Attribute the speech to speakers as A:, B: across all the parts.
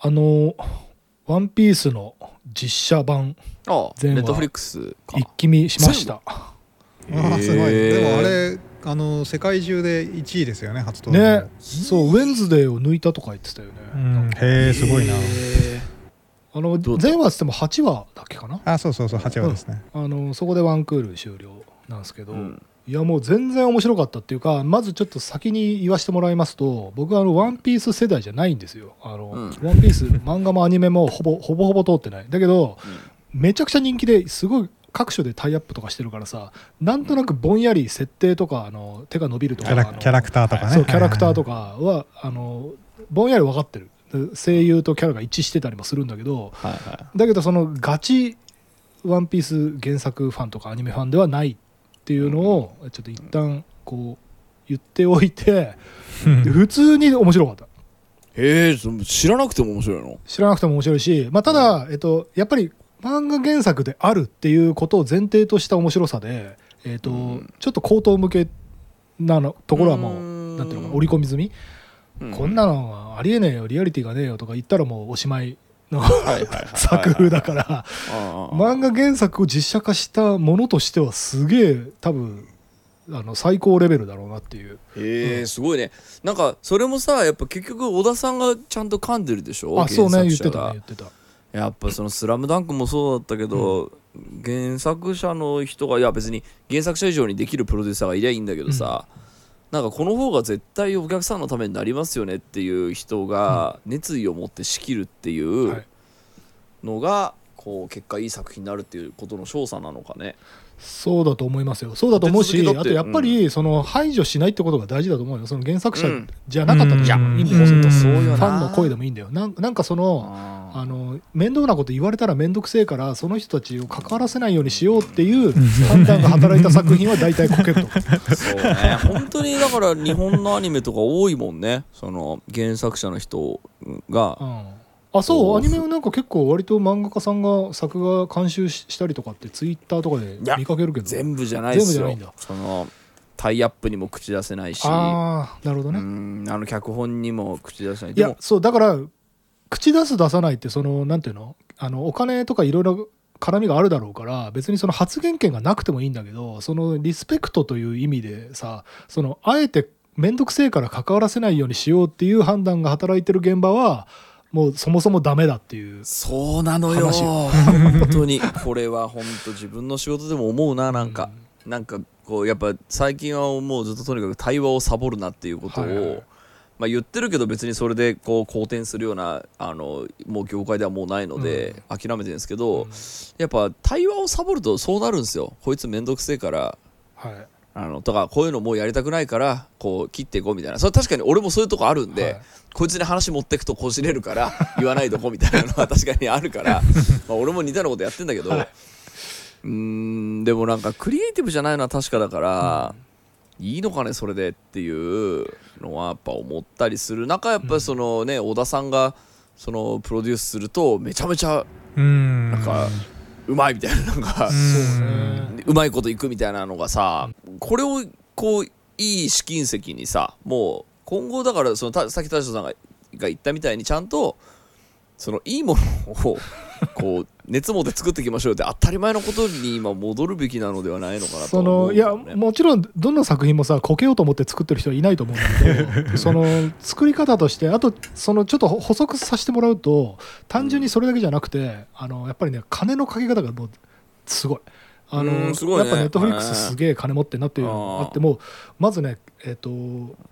A: あの「ワンピースの実写版
B: ああ
A: 全話
B: ネットフリックスか。
A: 一気見しました。
C: ああすごい。でもあれあの世界中で1位ですよね初登場。
A: ねそうウェンズデーを抜いたとか言ってたよね、
C: うんへえすごいな。
B: へ
A: あの
B: どうだ？
A: 全話っつっても8話だっけかな？
C: あそうそうそう8話ですね。
A: あのそこでワンクール終了なんですけど、
B: えうん
A: いやもう全然面白かったっていうかまずちょっと先に言わせてもらいますと僕はあのワンピース世代じゃないんですよ。あの、
B: うん。
A: ワンピース漫画もアニメもほぼほぼほぼ通ってない。だけどめちゃくちゃ人気ですごい各所でタイアップとかしてるからさなんとなくぼんやり設定とかあの手が伸びると
C: キ
A: か
C: キャラクターとかね。
A: そうキャラクターと
C: か
A: かはあのぼんやり分かってる。で声優とキャラが一致してたりもするんだけど
B: はいは
A: だけどそのガチ「ワンピース原作ファンとかアニメファンではないっていうのをちょっと一旦こう言っておいて で普通に面白かった。
B: いへえそ知らなくても面白いの？
A: 知らなくても面白いし、まあ、ただ、えっと、やっぱり漫画原作であるっていうことを前提とした面白さで、えっと
B: うん。
A: ちょっと口頭向けなのところはもう
B: うん。
A: なんていうのかな織り込み済み、こんなのはありえねえよリアリティがねえよとか言ったらもうおしまいの 作風だから。漫画原作を実写化したものとしてはすげえ多分あの最高レベルだろうなっていう。
B: へえすごいね。なんかそれもさやっぱ結局小田さんがちゃんと噛んでるでしょ？
A: あそうね言ってたね言ってた。
B: やっぱその「スラムダンクもそうだったけど、原作者の人がいや別に原作者以上にできるプロデューサーがいりゃいいんだけどさ、なんかこの方が絶対お客さんのためになりますよねっていう人が熱意を持って仕切るってい
A: は
B: うのがこう結果いい作品になるっていうことの勝査なのかね。
A: そうだと思いますよ。そうだと思うしあとやっぱりその排除しないってことが大事だと思うよ。その原作者じゃなかったとしてもいいんだよ、
C: うん。
A: ファンの声でもいいんだよ。なんなんかその
B: あ
A: あの面倒なこと言われたら面倒くせえからその人たちを関わらせないようにしようっていう判断が働いた作品は大体こけると
B: そうね。本当にだから日本のアニメとか多いもんね。その原作者の人が。
A: うん。あそう？アニメはなんか結構割と漫画家さんが作画監修ししたりとかってツイッターとかで見かけるけど。
B: 全部じゃないですよ。
A: 全部じゃないんだ。
B: そのタイアップにも口出せないし。
A: ああなるほど
B: う
A: ね、
B: んあの脚本にも口出せない。
A: いやそうだから口出す出さないってそのなんていうの？あのお金とかいろいろ絡みがあるだろうから別にその発言権がなくてもいいんだけどそのリスペクトという意味でさそのあえて面倒くせえから関わらせないようにしようっていう判断が働いてる現場はもうそもそもダメだっていう
B: そうなのよ。
A: 話
B: 本当に。これは本当自分の仕事でも思うななんか、なんかこうやっぱ最近はもうずっととにかく対話をサボるなっていうことを、
A: はいはい
B: まあ、言ってるけど別にそれでこう好転するようなあのもう業界ではもうないので諦めてるんですけど、
A: うん。
B: やっぱ対話をサボるとそうなるんですよ。こいつめんどくせえから。
A: はい。
B: あのとかこういうのもうやりたくないからこう切っていこうみたいな。それ確かに俺もそういうとこあるんで、
A: はい。
B: こいつに話持ってくとこじれるから 言わないとこみたいなのは確かにあるから まあ俺も似たようなことやってんだけど、
A: はい。う
B: ーんでもなんかクリエイティブじゃないのは確かだから、いいのかねそれでっていうのはやっぱ思ったりする。中やっぱりそのね、小田さんがそのプロデュースするとめちゃめちゃ
C: うん。
B: なんかうまいみたいななんか
C: う
B: まいこといくみたいなのがさこれをこういい試金石にさもう今後だからそのたさっき田代さんがが言ったみたいにちゃんとそのいいものをこう熱持って作っていきましょうって当たり前のことに今戻るべきなのではないのかなと
A: そ
B: 思
A: のいやもちろんどんな作品もさこけようと思って作ってる人はいないと思うんだけどその作り方としてあとそのちょっと補足させてもらうと単純にそれだけじゃなくて、あのやっぱりね金のかけ方がもうすごい。あの
B: ね。
A: やっぱネットフリックスすげえ金持ってんなっていうのがあってもまずねえっ、と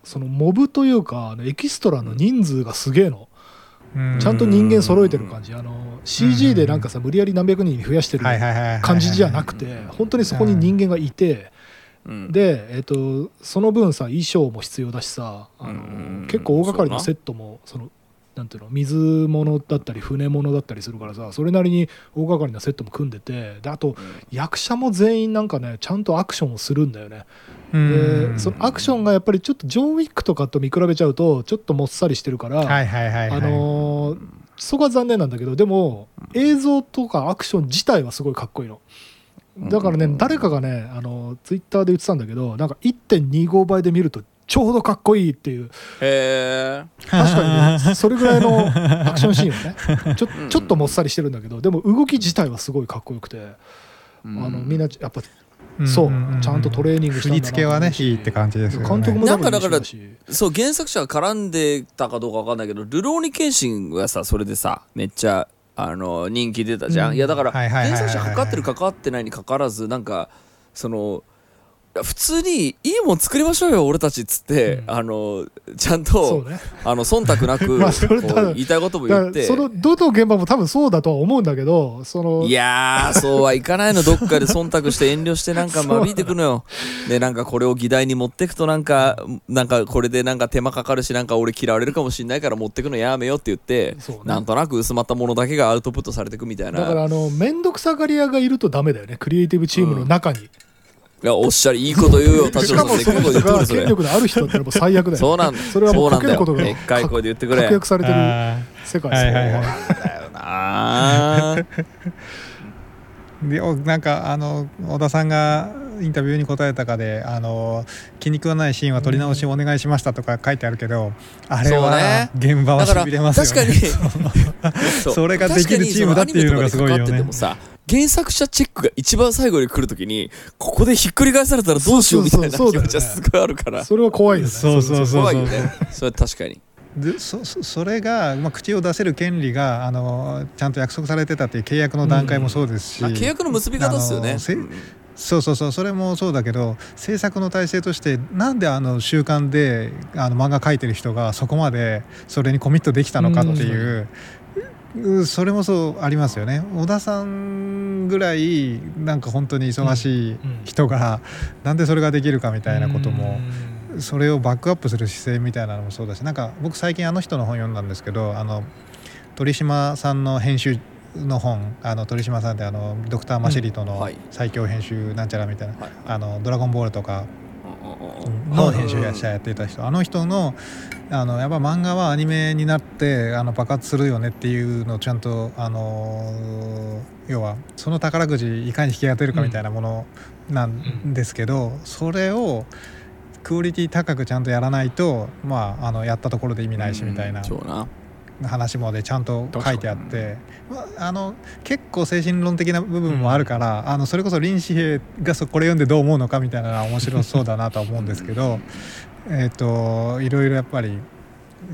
A: そのモブというかエキストラの人数がすげえの、
C: うん
A: ちゃんと人間揃えてる感じ。あの CG でなんかさ無理やり何百人増やしてる感じじゃなくて本当にそこに人間がいて、
B: うん。
A: で、えっとその分さ衣装も必要だしさあの、
B: うん。
A: 結構大掛かりな
B: そうな。
A: セットもそのなんていうの水物だったり船物だったりするからさそれなりに大掛かりなセットも組んでてであと役者も全員なんかねちゃんとアクションをするんだよね。
C: うん
A: でそのアクションがやっぱりちょっとジョン・ウィックとかと見比べちゃうとちょっともっさりしてるから、
C: はいはいはいはい。
A: あのーそこは残念なんだけどでも映像とかアクション自体はすごいかっこいいの。だからね、
B: うん
A: 誰かがねあのツイッターで言ってたんだけどなんか1.25倍で見るとちょうどかっこいいっていう。確かにね それぐらいのアクションシーンはね。ちょ
B: うん
A: ちょっともっさりしてるんだけどでも動き自体はすごいかっこよくて、あのみんなやっぱそう。ちゃんとトレーニングしたんだな
C: 振り付けはねいいって感じですよね。
A: 監督も
B: なんかだからそう原作者が絡んでたかどうかわかんないけど「ルローニケンシン」がさそれでさめっちゃあの人気出たじゃん、
A: うん。
B: いやだから原作者かかってるかかってないにかかわらずなんかその普通にいいもん作りましょうよ俺たちっつって、
A: うん。
B: あのちゃんと
A: ね。
B: あの忖度なく
A: まあ
B: 言いたいことも
A: だ
B: 言って。
A: そのどの現場も多分そうだとは思うんだけどその
B: いやー、そうはいかないの、どっかで忖度して遠慮して、なんか間引いてくのよ。で、なんかこれを議題に持ってくと、なんか、なんかこれでなんか手間かかるし、なんか俺嫌われるかもしんないから持ってくのやめよって言って、
A: ね。
B: なんとなく薄まったものだけがアウトプットされていくみたいな。
A: だからあの面倒くさがり屋がいるとダメだよね。クリエイティブチームの中に、
B: いや、おっしゃり、いいこと言うよ、田
A: し
B: 代さん。
A: か。
B: いそれ。
A: 力のある人ってのはもう最悪だよ。
B: そうなんだ。
A: それはもう
B: そうなんだよ。
A: かけることが
B: でっかい声で言ってくれ。
A: 確約されてる
C: あ
A: 世界
C: はいはいはい。
B: だよな。
C: でおなんかあの小田さんがインタビューに答えたかであの気に食わないシーンは撮り直しお願いしましたとか書いてあるけど、あれは現場はし
B: だから
C: びれますよ
B: 確かに。
C: ね。
B: そう。
C: それができるチームだっていうのがすごいよね。
B: 確かにそのアニメとかでかかっててもさ原作者チェックが一番最後に来るときにここでひっくり返されたらどうしようみたいな気持ちはすごいあるから。
A: それは怖いよね。
C: そうそうそう
B: 怖いよね。それは確かに。
C: でそそそれが、まあ、口を出せる権利があのちゃんと約束されてたっていう契約の段階もそうですし、
B: まあ契約の結び方ですよね。
C: そうそうそう。それもそうだけど制作の体制としてなんであの週刊であの漫画描いてる人がそこまでそれにコミットできたのかっていう、うそれもそうありますよね。小田さんぐらいなんか本当に忙しい人が、なんでそれができるかみたいなことも。それをバックアップする姿勢みたいなのもそうだしなんか僕最近あの人の本読んだんですけどあの鳥島さんの編集の本あの鳥島さんってあのドクター・マシリトの最強編集なんちゃらみたいな「
B: はい。
C: あのドラゴンボール」とか
B: うん
C: の編集者やっていた人あの人のあのやっぱ漫画はアニメになってあの爆発するよねっていうのをちゃんとあの要はその宝くじいかに引き当てるかみたいなものなんですけど、それをクオリティ高くちゃんとやらないと、まあ、あのやったところで意味ないしみたいな。
B: そうな
C: 話もでちゃんと書いてあって、まあ、あの結構精神論的な部分もあるから、あのそれこそ林志平がそこれ読んでどう思うのかみたいなのは面白そうだなとは思うんですけどえっといろいろやっぱり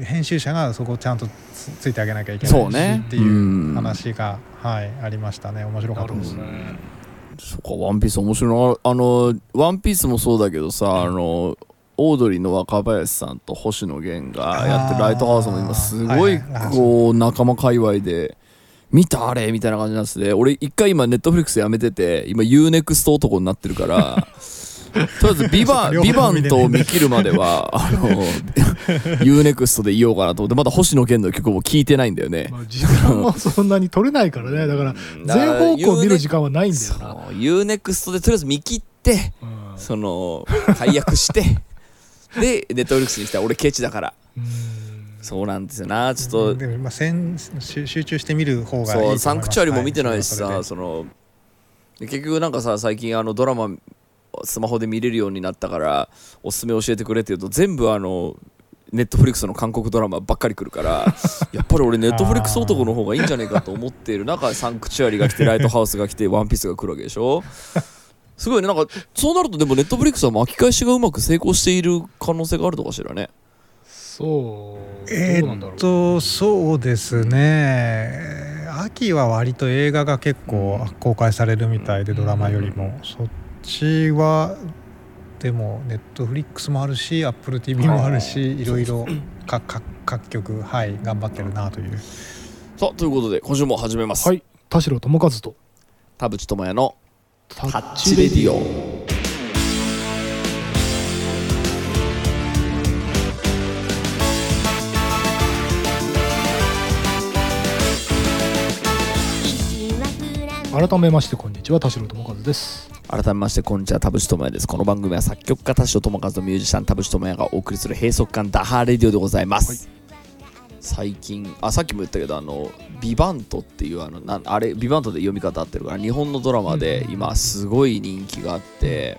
C: 編集者がそこをちゃんとつついてあげなきゃいけないし
B: ね。
C: っていう話が、はい、ありましたね。面白かったです。
B: そっかワンピース面白い。なあのワンピースもそうだけどさあのオードリーの若林さんと星野源がやってるライトハウスも今すごいこう仲間界隈で見たあれみたいな感じなんですね。俺一回今ネットフリックスやめてて今 UNEXT 男になってるから とりあえずビバ
C: 両
B: ビバンと見切るまではあの UNEXT でいようかなと思ってまだ星野源の曲も聴いてないんだよね。
A: まあ、時間もそんなに取れないからね。だから全方向見る時間はないんだよな、
B: UNEXT でとりあえず見切って
A: うん。
B: その解約してでネットフリックスに来たら俺ケチだから。
A: うん。
B: そうなんですよな。ちょっと
C: でもまあ集集中して見る方がいい
B: サンクチュアリも見てないしさ
C: はそれは
B: そので結局なんかさ最近あのドラマスマホで見れるようになったからおすすめ教えてくれって言うと全部あのネットフリックスの韓国ドラマばっかり来るから やっぱり俺ネットフリックス男の方がいいんじゃないかと思っている中サンクチュアリが来てライトハウスが来てワンピースが来るわけでしょすごいね。なんかそうなるとでもネットフリックスは巻き返しがうまく成功している可能性があるのかしらね。
A: そう。
C: え
A: どうなんだろう
C: ーっとそうですね。秋は割と映画が結構公開されるみたいでドラマよりも。そっちはでもネットフリックスもあるしアップル TV もあるしいろいろ各各各局はい頑張ってるなという。
B: さあということで今週も始めます、
A: はい。田代智和と。
B: 田淵智也の
A: タ
B: タッチレディオ。
A: 改めましてこんにちは田代智和です
B: 改めましてこんにちは。田淵智也です。この番組は作曲家田代智和とミュージシャン田淵智也がお送りする閉塞感ダハーレディオでございます、最近あさっきも言ったけどあのビバントっていうあのなんあれビバントで読み方合ってるから日本のドラマで今すごい人気があって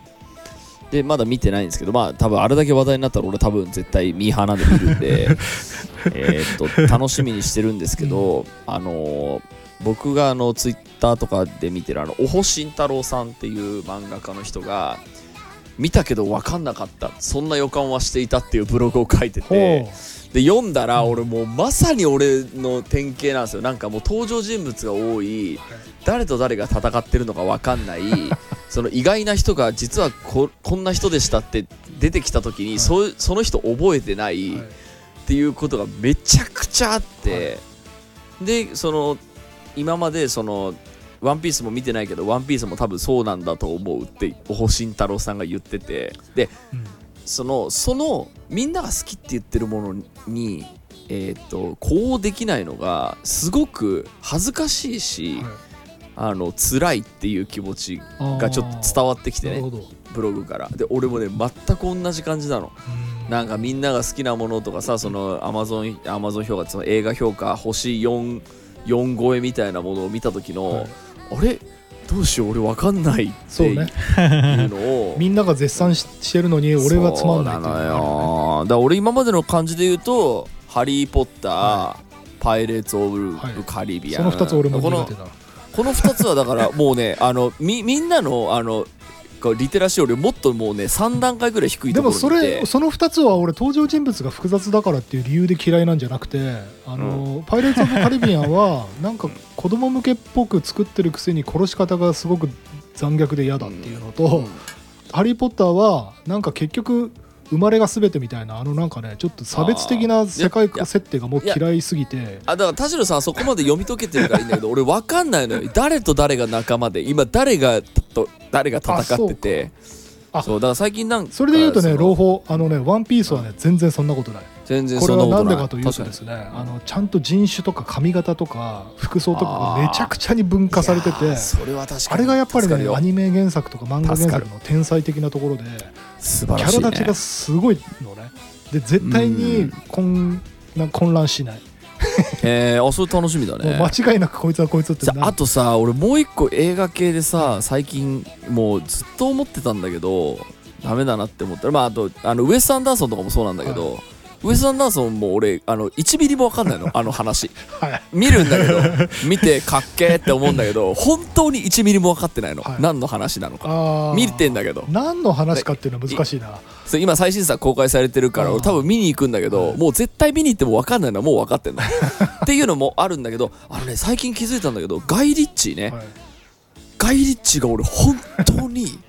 B: でまだ見てないんですけどまあ多分あれだけ話題になったら俺多分絶対ミーハーなんで見るんで えーっと楽しみにしてるんですけど、あのー僕があのツイッターとかで見てるあのおほ慎太郎さんっていう漫画家の人が見たけど分かんなかった。そんな予感はしていたっていうブログを書いて
A: ほ
B: て
A: う
B: で読んだら俺もうまさに俺の典型なんですよ。なんかもう登場人物が多い。誰と誰が戦ってるのか分かんない。その意外な人が実はここんな人でしたって出てきた時に、
A: い。
B: そその人覚えてない
A: はい。
B: っていうことがめちゃくちゃあって、でその今までその「ワンピースも見てないけど「ワンピースも多分そうなんだと思うっておほしん太郎さんが言ってて。で
A: うん
B: そのそのみんなが好きって言ってるものにえー、とこうできないのがすごく恥ずかしいし、
A: はい。
B: あの辛いっていう気持ちがちょっと伝わってきてねブログから。で俺もね全く同じ感じなの。
A: うん。
B: なんかみんなが好きなものとかさそのアマゾンアマゾン評価その映画評価星4 4超えみたいなものを見た時の、
A: はい。
B: あれ？どうしよう俺わかんないっていう
A: そうね。
B: の を
A: みんなが絶賛ししてるのに俺はつまんないっていう
B: だから俺今までの感じで言うと「ハリー・ポッター」
A: は
B: パイレーツ・オブ・
A: はい
B: カリビアン」
A: その2つ俺も
B: この
A: 苦手だ
B: この2つはだからもうねあのみみんなのあのこうリテラシーよりもっともうね3段階ぐらい低い
A: でもそ
B: ところにいて。
A: れその2つは俺登場人物が複雑だからっていう理由で嫌いなんじゃなくてあの、パイレーツ・オブ・カリビアンは なんか子供向けっぽく作ってるくせに殺し方がすごく残虐で嫌だっていうのと、
B: うん。
A: ハリー・ポッターはなんか結局生まれが全てみたいなあのなんかねちょっと差別的な世界設定がもう嫌いすぎて。
B: あだから田代さんはそこまで読み解けてるからいいんだけど俺わかんないのよ。誰と誰が仲間で今誰がと誰が戦ってて。
A: あ
B: そうだから最近なんか
A: それで言うとね朗報あのね「ワンピースはね全然そんなことない。
B: 全然
A: これ
B: そんなことない。
A: は何でかというとですねあのちゃんと人種とか髪型とか服装とかがめちゃくちゃに分化されてて
B: それは確かに。
A: あれがやっぱりねアニメ原作とか漫画原作の天才的なところで
B: 素晴
A: キ
B: らしい、ね、
A: ャラ立ちがすごいのね。で絶対に混な混乱しない。
B: えー、あそれ楽しみだね。
A: 間違いなくこいつはこいつって
B: あとさ俺もう一個映画系でさ最近もうずっと思ってたんだけどダメだなって思った。らまああとあのウエス・アンダーソンとかもそうなんだけど、ウエス・アンダーソンも俺あの1ミリも分かんないの。あの話。
A: はい。
B: 見るんだけど 見てかっけーって思うんだけど本当に1ミリも分かってないの、
A: はい。
B: 何の話なのか。見てんだけど。
A: 何の話かっていうのは難しいな。
B: 今最新作公開されてるから多分見に行くんだけど
A: はい。
B: もう絶対見に行っても分かんないの。はもう分かってんの。っていうのもあるんだけどあのね最近気づいたんだけどガイ・リッチーね、
A: はい。
B: ガイ・リッチが俺本当に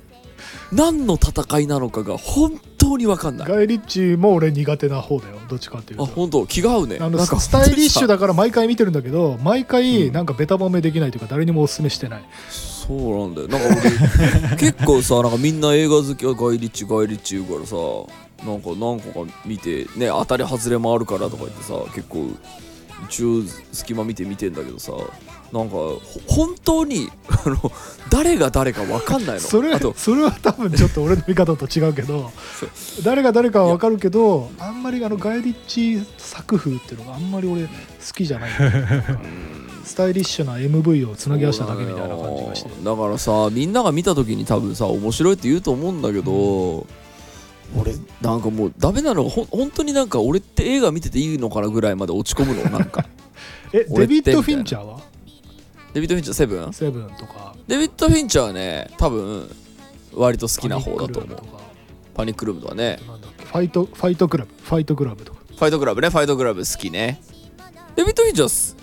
B: 何の戦いなのかが本当に分かんない。
A: ガイ・リッチーも俺苦手な方だよ。どっちかっていうと。
B: あ本当？気が合うね。
A: あの
B: なんか
A: スタイリッシュ
B: だ
A: だから毎回見てるんだけど毎回
B: うん
A: なんかベタ褒めできないというか誰にもおすすめしてない。
B: そうなんだよ。なんか俺 結構さなんかみんな映画好きはガイ・リッチガイ・リッチ言うからさなんか何個か見てね当たり外れもあるからとか言ってさ結構一応隙間見て見てんだけどさなんかほ本当に あの誰が誰か分かんないの。
A: それ
B: あと
A: それは多分ちょっと俺の見方と違うけど誰が誰かは分かるけどあんまりあのガイ・リッチ作風っていうのがあんまり俺好きじゃない。スタイリッシュな MV をつなぎ合わせただけみたいな感じがして。
B: だからさみんなが見た時に多分さ面白いって言うと思うんだけど、俺なんかもうダメなのがほん本当になんか俺って映画見てていいのかなぐらいまで落ち込むのなんか。
A: えデビッド・フィンチャーは？
B: デビッド・フィンチャーセブン？
A: セブンとか。
B: デビッド・フィンチャーはね多分割と好きな方だと思う。
A: パニックルームとか
B: ね。
A: なんだっけ？ファイトファイトクラブ？ファイトクラブとか。
B: ファイトクラブねファイトクラブ好きね。デビッド・フィンチャーす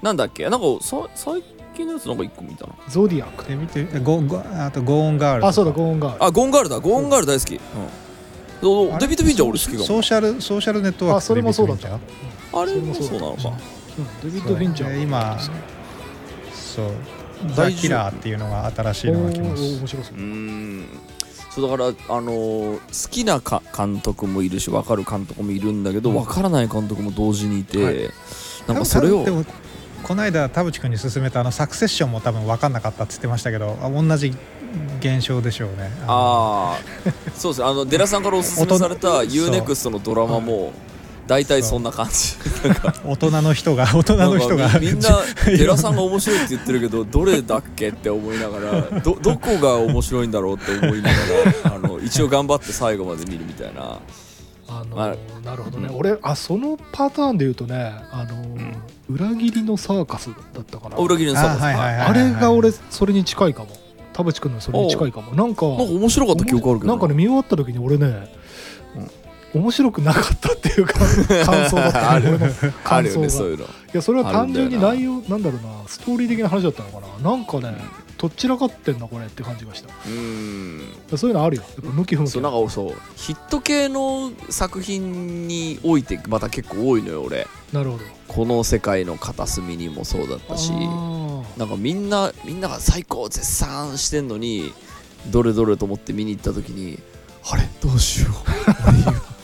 B: なんだっけ？なんかさ最近のやつなんか一個見たな。
A: ゾディアック
C: で見て。ゴゴあとゴーンガール
A: あそうだゴーンガール。
B: あゴーンガールだ。ゴーンガール大好き、うん。そうデビッド・フィンチャー俺好きかも。
C: ソーシャルソーシャルネットワーク
A: あそれもそうだった。
B: あれもそうなのか。
A: うん。デビッド・フィンチャー
C: 今そう。ザ・キラーっていうのが新しいのが来ます。
A: おー面白そう。
B: うーん。そうだからあのー好きなか監督もいるし分かる監督もいるんだけど、
A: うん。
B: 分からない監督も同時にいて、
A: はい。
B: なんかそれを
C: でもこの間田淵君に勧めたあのサクセッションも多分分かんなかったって言ってましたけどあ同じ現象でしょうね。の。
B: ああそうですね。あのデラさんからおすすめされた
C: 大人
B: UNEXT のドラマも大体そんな感じ。
C: 大人の人が大人の人が
B: みみんな寺さんが面白いって言ってるけどどれだっけって思いながらどどこが面白いんだろうって思いながらあの一応頑張って最後まで見るみたいな。
A: あの
B: ま
A: なるほどね、
B: うん。
A: 俺あそのパターンで言うとねあの、裏切りのサーカスだったかな。
B: あ裏切りのサーカス。
C: あ
A: れが俺それに近いかも。田淵君のそれに近いかも。なんか
B: なんか面白かった記憶あるけど。
A: なんかね見終わった時に俺ね、面白くなかったっていうか感想だった。
B: あるあ
A: 感想が。
B: るよねそういうの。
A: いやそれは単純に内容なんだろうなストーリー的な話だったのかな。なんかね、とっちらかってんなこれって感じがした。
B: うん。
A: そういうのあるよ。やっぱ向き不向き
B: そうなんかそうヒット系の作品においてまた結構多いのよ俺。
A: なるほど。
B: この世界の片隅にもそうだったし。
A: あ
B: なんかみんなみんなが最高絶賛してんのにどれどれと思って見に行った時にあれ？どうしよう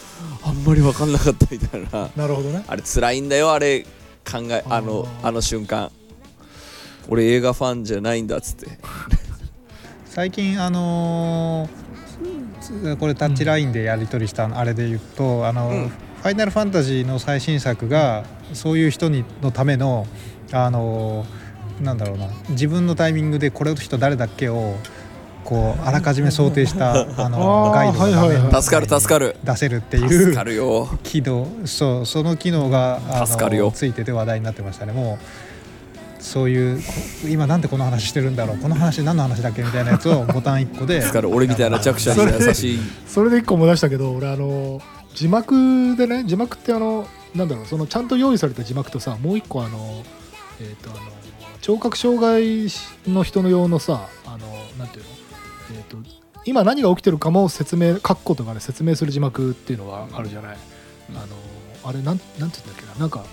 B: んまり分かんなかったみたいな。
A: ーなるほどね。
B: あれ辛いんだよあれ。考えあの
A: あ
B: の瞬間。俺映画ファンじゃないんだっつって。
C: 最近あのーこれタッチラインでやり取りしたあれで言うと、あの
B: うん。
C: ファイナルファンタジーの最新作がそういう人にのためのあのーなんだろうな。自分のタイミングでこれの人誰だっけをこうあらかじめ想定した あのガイドの画面
A: はいはいはい。
B: 助かる助かる。
C: 出せるってい
B: 助
C: う
B: かるよ。
C: 機能そうその機能が
B: 助かるよ。
C: ついてて話題になってましたね。もうそういうこ今なんでこの話してるんだろう。この話何の話だっけみたいなやつを ボタン1個で。
B: 助かる。俺みたいな弱者に優しい。
A: それで一個思い出したけど俺あの字幕でね字幕ってあのなんだろうそのちゃんと用意された字幕とさもう一個あのえっ、とあの聴覚障害の人の用のさあのなんていうの？えっ、と今何が起きてるかも説明括弧とかで説明する字幕っていうのがあるじゃない、
B: うん。
A: あのあれなんなんて言うんだっけな。なんか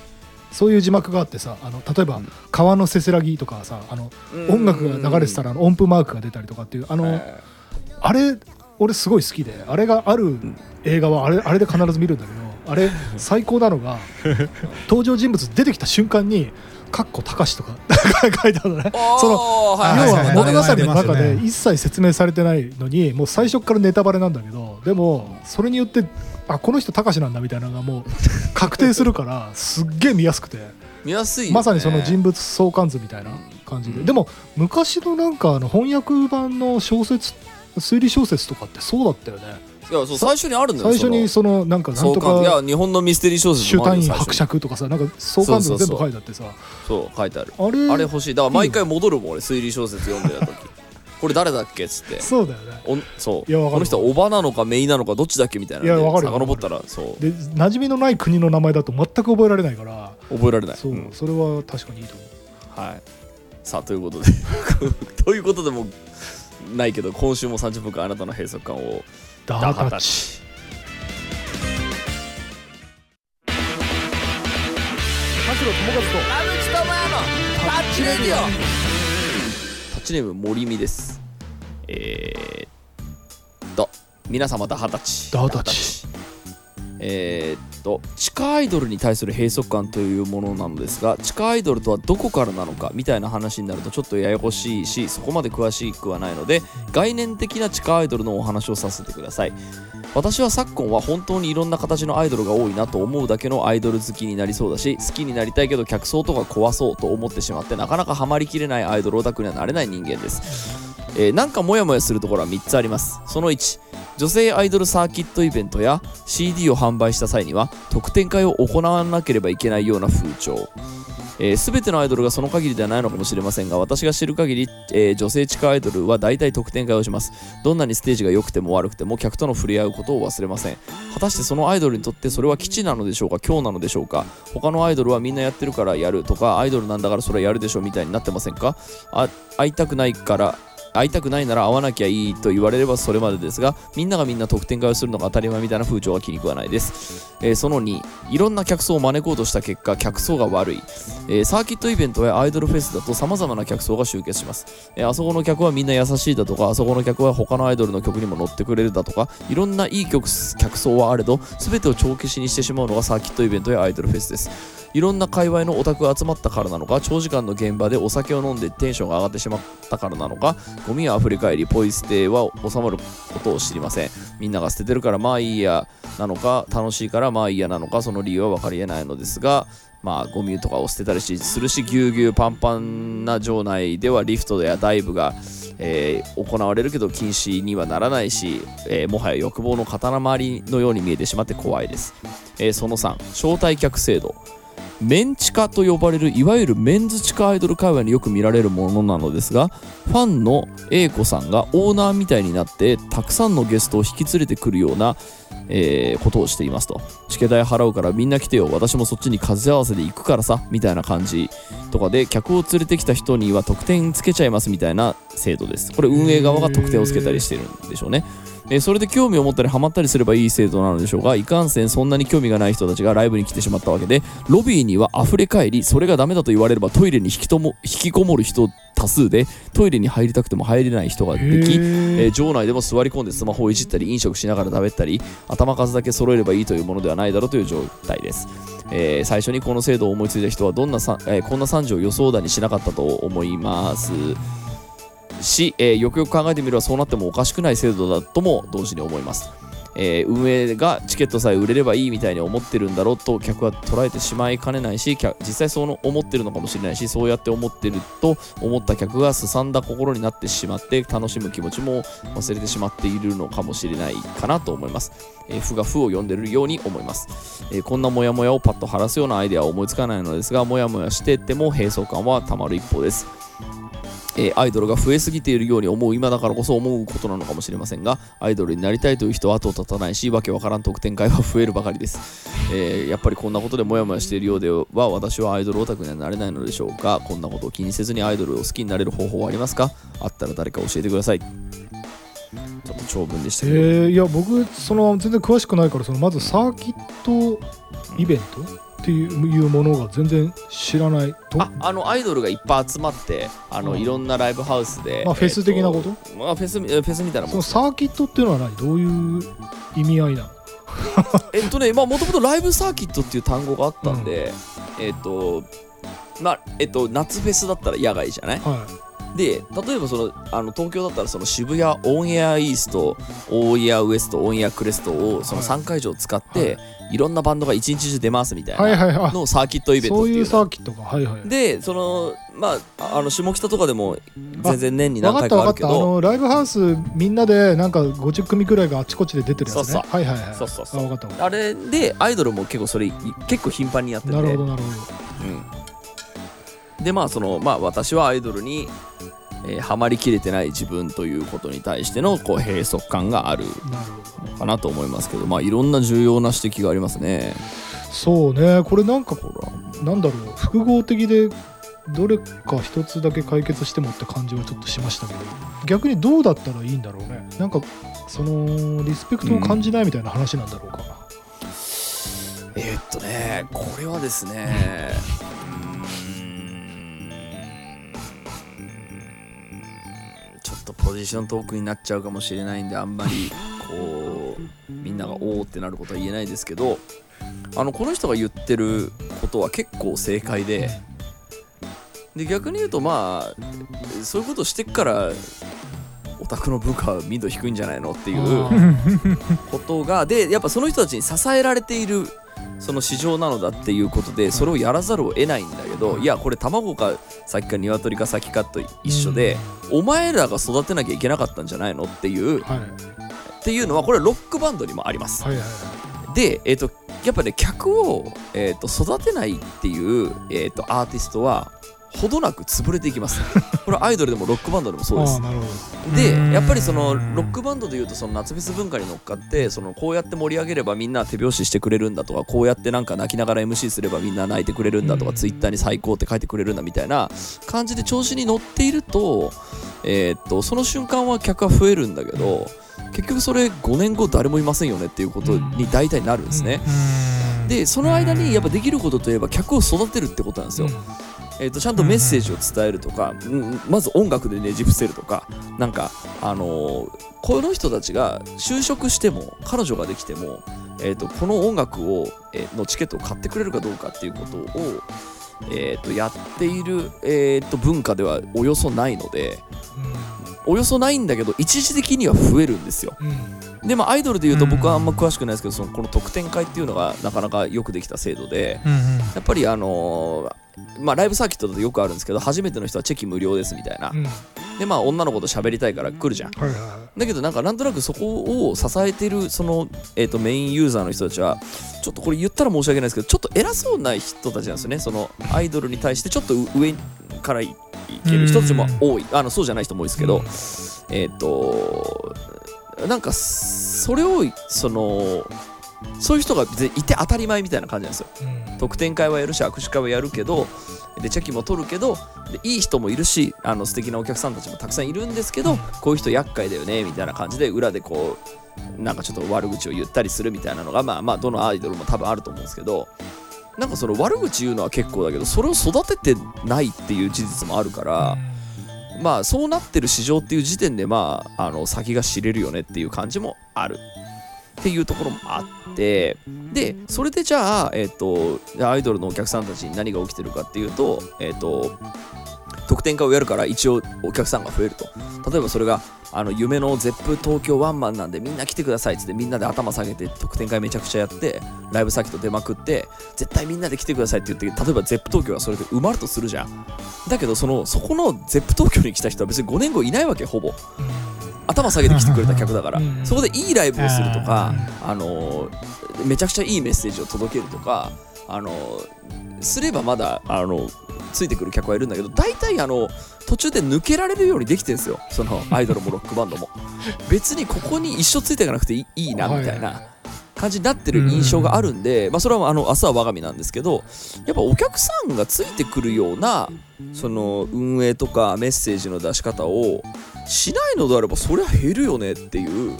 A: そういう字幕があってさあの例えば、
B: うん。
A: 川のせせらぎとかさあの音楽が流れてたら音符マークが出たりとかっていうあの、
B: え
A: あれ俺すごい好きであれがある映画はあれあれで必ず見るんだけどあれ 最高なのが 登場人物出てきた瞬間に「かっこたかし」とか？書いてあるのね。その
B: はいはいはい。
A: 要は物語の中で一切説明されてないのにもう最初からネタバレなんだけどでもそれによってあこの人たかしなんだみたいなのがもう 確定するからすっげえ見やすくて。
B: 見やすいよね。
A: まさにその人物相関図みたいな感じで。でも昔のなんかあの翻訳版の小説推理小説とかってそうだったよね
B: いやそう最初にあるんだよ
A: 最初にその。なんかなんと
B: 相関いや
A: か
B: 日本のミステリー小説
A: シュタイ伯爵とかさなんか相関図が全部書いてあってさ。
B: そう書いてある。
A: あれ
B: あれ欲しい。だから毎回戻るもん俺推理小説読んでた時。これ誰だっけっつって。
A: そうだよね。
B: おんそう。
A: いや
B: この人はおばなのかめいなのかどっちだっけみたいない
A: やわかるよ
B: 遡ったらそう。
A: で馴染みのない国の名前だと全く覚えられないから。
B: 覚えられない。
A: そう、
B: ん。
A: それは確かにいいと思う。
B: はい。さあということで。ということでもないけど今週も30分間あなたの閉塞感を
A: ダータッチ。田代友和と
B: 田口智也のタッチレディオ。タッチネーム森美です。えー、っと皆様だ二十歳
A: ダータッチ
B: えーと地下アイドルに対する閉塞感というものなのですが地下アイドルとはどこからなのかみたいな話になるとちょっとややこしいしそこまで詳しくはないので概念的な地下アイドルのお話をさせてください。私は昨今は本当にいろんな形のアイドルが多いなと思うだけのアイドル好きになりそうだし好きになりたいけど客層とか壊そうと思ってしまってなかなかハマりきれないアイドルオタクにはなれない人間です、えーなんかモヤモヤするところは3つあります。その1女性アイドルサーキットイベントや CD を販売した際には特典会を行わなければいけないような風潮。えー、全てのアイドルがその限りではないのかもしれませんが私が知る限り、えー女性地下アイドルは大体特典会をします。どんなにステージが良くても悪くても客との触れ合うことを忘れません。果たしてそのアイドルにとってそれは基地なのでしょうか？今日なのでしょうか？他のアイドルはみんなやってるからやるとかアイドルなんだからそれはやるでしょみたいになってませんか？あ会いたくないから会いたくないなら会わなきゃいいと言われればそれまでですがみんながみんな特典会をするのが当たり前みたいな風潮は気に食わないです、えーその2いろんな客層を招こうとした結果客層が悪い、えーサーキットイベントやアイドルフェスだと様々な客層が集結します、えーあそこの客はみんな優しいだとかあそこの客は他のアイドルの曲にも乗ってくれるだとかいろんないい曲客層はあれど全てを帳消しにしてしまうのがサーキットイベントやアイドルフェスです。いろんな界隈のオタクが集まったからなのか長時間の現場でお酒を飲んでテンションが上がってしまったからなのかゴミは溢れ返りポイ捨ては収まることを知りません。みんなが捨ててるからまあいいやなのか楽しいからまあいいやなのかその理由は分かりえないのですがまあゴミとかを捨てたりするしぎゅうぎゅうパンパンな場内ではリフトやダイブがえー行われるけど禁止にはならないし、えーもはや欲望の刀回りのように見えてしまって怖いです、えーその3招待客制度。メンチカと呼ばれるいわゆるメンズ地下アイドル界隈によく見られるものなのですがファンの A 子さんがオーナーみたいになってたくさんのゲストを引き連れてくるような、えーことをしていますと。チケ代払うからみんな来てよ私もそっちに数合わせで行くからさみたいな感じとかで客を連れてきた人には得点つけちゃいますみたいな制度です。これ運営側が得点をつけたりしてるんでしょうね。えーそれで興味を持ったりハマったりすればいい制度なのでしょうがいかんせんそんなに興味がない人たちがライブに来てしまったわけでロビーには溢れ返りそれがダメだと言われればトイレに引きとも引きこもる人多数でトイレに入りたくても入れない人ができ、え場内でも座り込んでスマホをいじったり飲食しながら食べたり頭数だけ揃えればいいというものではないだろうという状態です、えー最初にこの制度を思いついた人はどんなさ、えーこんな惨事を予想だにしなかったと思いますし、えーよくよく考えてみればそうなってもおかしくない制度だとも同時に思います、えー運営がチケットさえ売れればいいみたいに思ってるんだろうと客は捉えてしまいかねないし実際そうの思ってるのかもしれないしそうやって思ってると思った客がすさんだ心になってしまって楽しむ気持ちも忘れてしまっているのかもしれないかなと思います、えー、負が負を読んでるように思います、えーこんなモヤモヤをパッと晴らすようなアイデアは思いつかないのですがモヤモヤしてても閉塞感はたまる一方です。えアイドルが増えすぎているように思う今だからこそ思うことなのかもしれませんがアイドルになりたいという人は後を絶たないしわけわからん特典会は増えるばかりです、えーやっぱりこんなことでモヤモヤしているようでは私はアイドルオタクにはなれないのでしょうか。こんなことを気にせずにアイドルを好きになれる方法はありますか？あったら誰か教えてください。ちょっと長文でしたけど、
A: えーいや僕その全然詳しくないからそのまずサーキットイベント？っていうものが全然知らないと。
B: ああのアイドルがいっぱい集まってあの、
A: うん。
B: いろんなライブハウスで、
A: まあフェス的なこと？
B: えーまあ、フェスフェスみたいなもん。
A: そのサーキットっていうのは何どういう意味合いなの？
B: えっとね、まあ、もともとライブサーキットっていう単語があったんで、えっと、まあ、えっと、夏フェスだったら野外じゃない？
A: は
B: で、例えばその、あの東京だったらその渋谷オンエアイースト、オンエアウエスト、オンエアクレストをその
A: はい。
B: 3会場を使って、い、ろんなバンドが一日中出ますみたい
A: いはい
B: なのをサーキットイベントっていう。うの
A: そういサーキットかはいはい
B: で、その、まあ、あの下北とかでも全然年に何
A: 分かっ
B: 回
A: かった。あ
B: るけど、
A: のライブハウスみんなでなんか50組くらいがあちこちで出てるやつね。
B: そうそう。
A: はいはいはい。
B: そうそうそう。
A: あ
B: れでアイドルも結構それ結構頻繁にやってて。
A: たなるほどなるほど。
B: うん、でまあそのまあ私はアイドルに、えーハマりきれてない自分ということに対してのこう閉塞感がある。
A: なるほど
B: かなと思いますけどまあいろんな重要な指摘がありますね。
A: そうね。これなんか
B: ほら
A: なんだろう。複合的でどれか一つだけ解決してもって感じはちょっとしましたけど逆にどうだったらいいんだろうね。なんかそのリスペクトを感じないみたいな話なんだろうか。な、
B: えーっとねこれはですねちょっとポジショントークになっちゃうかもしれないんであんまりこうみんながおおってなることは言えないですけどあのこの人が言ってることは結構正解でで逆に言うとまあそういうことしてっからオタクの文化は民度低いんじゃないのっていうことがでやっぱその人たちに支えられているその市場なのだっていうことでそれをやらざるを得ないんだけどいやこれ卵か先か鶏か先かと一緒で、お前らが育てなきゃいけなかったんじゃないのっていう
A: はい
B: っていうのはこれはロックバンドにもあります。
A: はいはいはい。
B: で、えっとやっぱね客を、えっと育てないっていう、えっとアーティストはほどなく潰れていきます。これはアイドルでもロックバンドでもそうです。で
C: うん。
B: やっぱりそのロックバンドでいうとその夏フェス文化に乗っかってそのこうやって盛り上げればみんな手拍子してくれるんだとかこうやってなんか泣きながら MC すればみんな泣いてくれるんだとか
A: うん。
B: ツイッターに最高って書いてくれるんだみたいな感じで調子に乗っているとえーっとその瞬間は客は増えるんだけど結局それ5年後誰もいませんよねっていうことに大体なるんですね。でその間にやっぱできることといえば客を育てるってことなんですよ。えー、とちゃんとメッセージを伝えるとか、うんまず音楽でねじ伏せるとかなんかあのーこの人たちが就職しても彼女ができても、えー、とこの音楽を、えーのチケットを買ってくれるかどうかっていうことを、えー、とやっている、えー、と文化ではおよそないのでおよそないんだけど一時的には増えるんですよ。
A: うん。
B: でまあアイドルでいうと僕はあんま詳しくないですけどそのこの特典会っていうのがなかなかよくできた制度で
C: うんうん。
B: やっぱりあのーまあライブサーキットだとよくあるんですけど初めての人はチェキ無料ですみたいな。
A: うん。
B: でまあ女の子と喋りたいから来るじゃん。
A: はいはいは
B: だけどなんかなんとなくそこを支えてるその、えー、とメインユーザーの人たちはちょっとこれ言ったら申し訳ないですけどちょっと偉そうな人たちなんですよね。そのアイドルに対してちょっと上からいける人たちも多いあのそうじゃない人も多いですけど、えっ、となんかそれをそのそういう人がいて当たり前みたいな感じなんですよ。特典会はやるし握手会はやるけどでチェキも取るけどでいい人もいるしあの素敵なお客さんたちもたくさんいるんですけど、こういう人厄介だよねみたいな感じで裏でこうなんかちょっと悪口を言ったりするみたいなのがまあまあどのアイドルも多分あると思うんですけどなんかその悪口言うのは結構だけどそれを育ててないっていう事実もあるから、まあそうなってる市場っていう時点でまああの先が知れるよねっていう感じもあるっていうところもあってでそれでじゃあ、えっとアイドルのお客さんたちに何が起きてるかっていうと,、えっと特典会をやるから一応お客さんが増えると。例えばそれがあの夢の Zepp東京ワンマンなんでみんな来てくださいっつってみんなで頭下げて特典会めちゃくちゃやってライブサーキット出まくって絶対みんなで来てくださいって言って例えば Zepp東京がそれで埋まるとするじゃん。だけどそのそこの Zepp東京に来た人は別に5年後いないわけほぼ。頭下げて来てくれた客だから。
A: うん
B: そこでいいライブをするとかあのめちゃくちゃいいメッセージを届けるとかあのすればまだあのついてくる客はいるんだけど大体あの途中で抜けられるようにできてるんですよ。そのアイドルもロックバンドも。別にここに一生ついていかなくていいいいなみたいな感じになってる印象があるんで、まあ、それはあの明日は我が身なんですけどやっぱお客さんがついてくるようなその運営とかメッセージの出し方をしないのであればそりゃ減るよねっていう。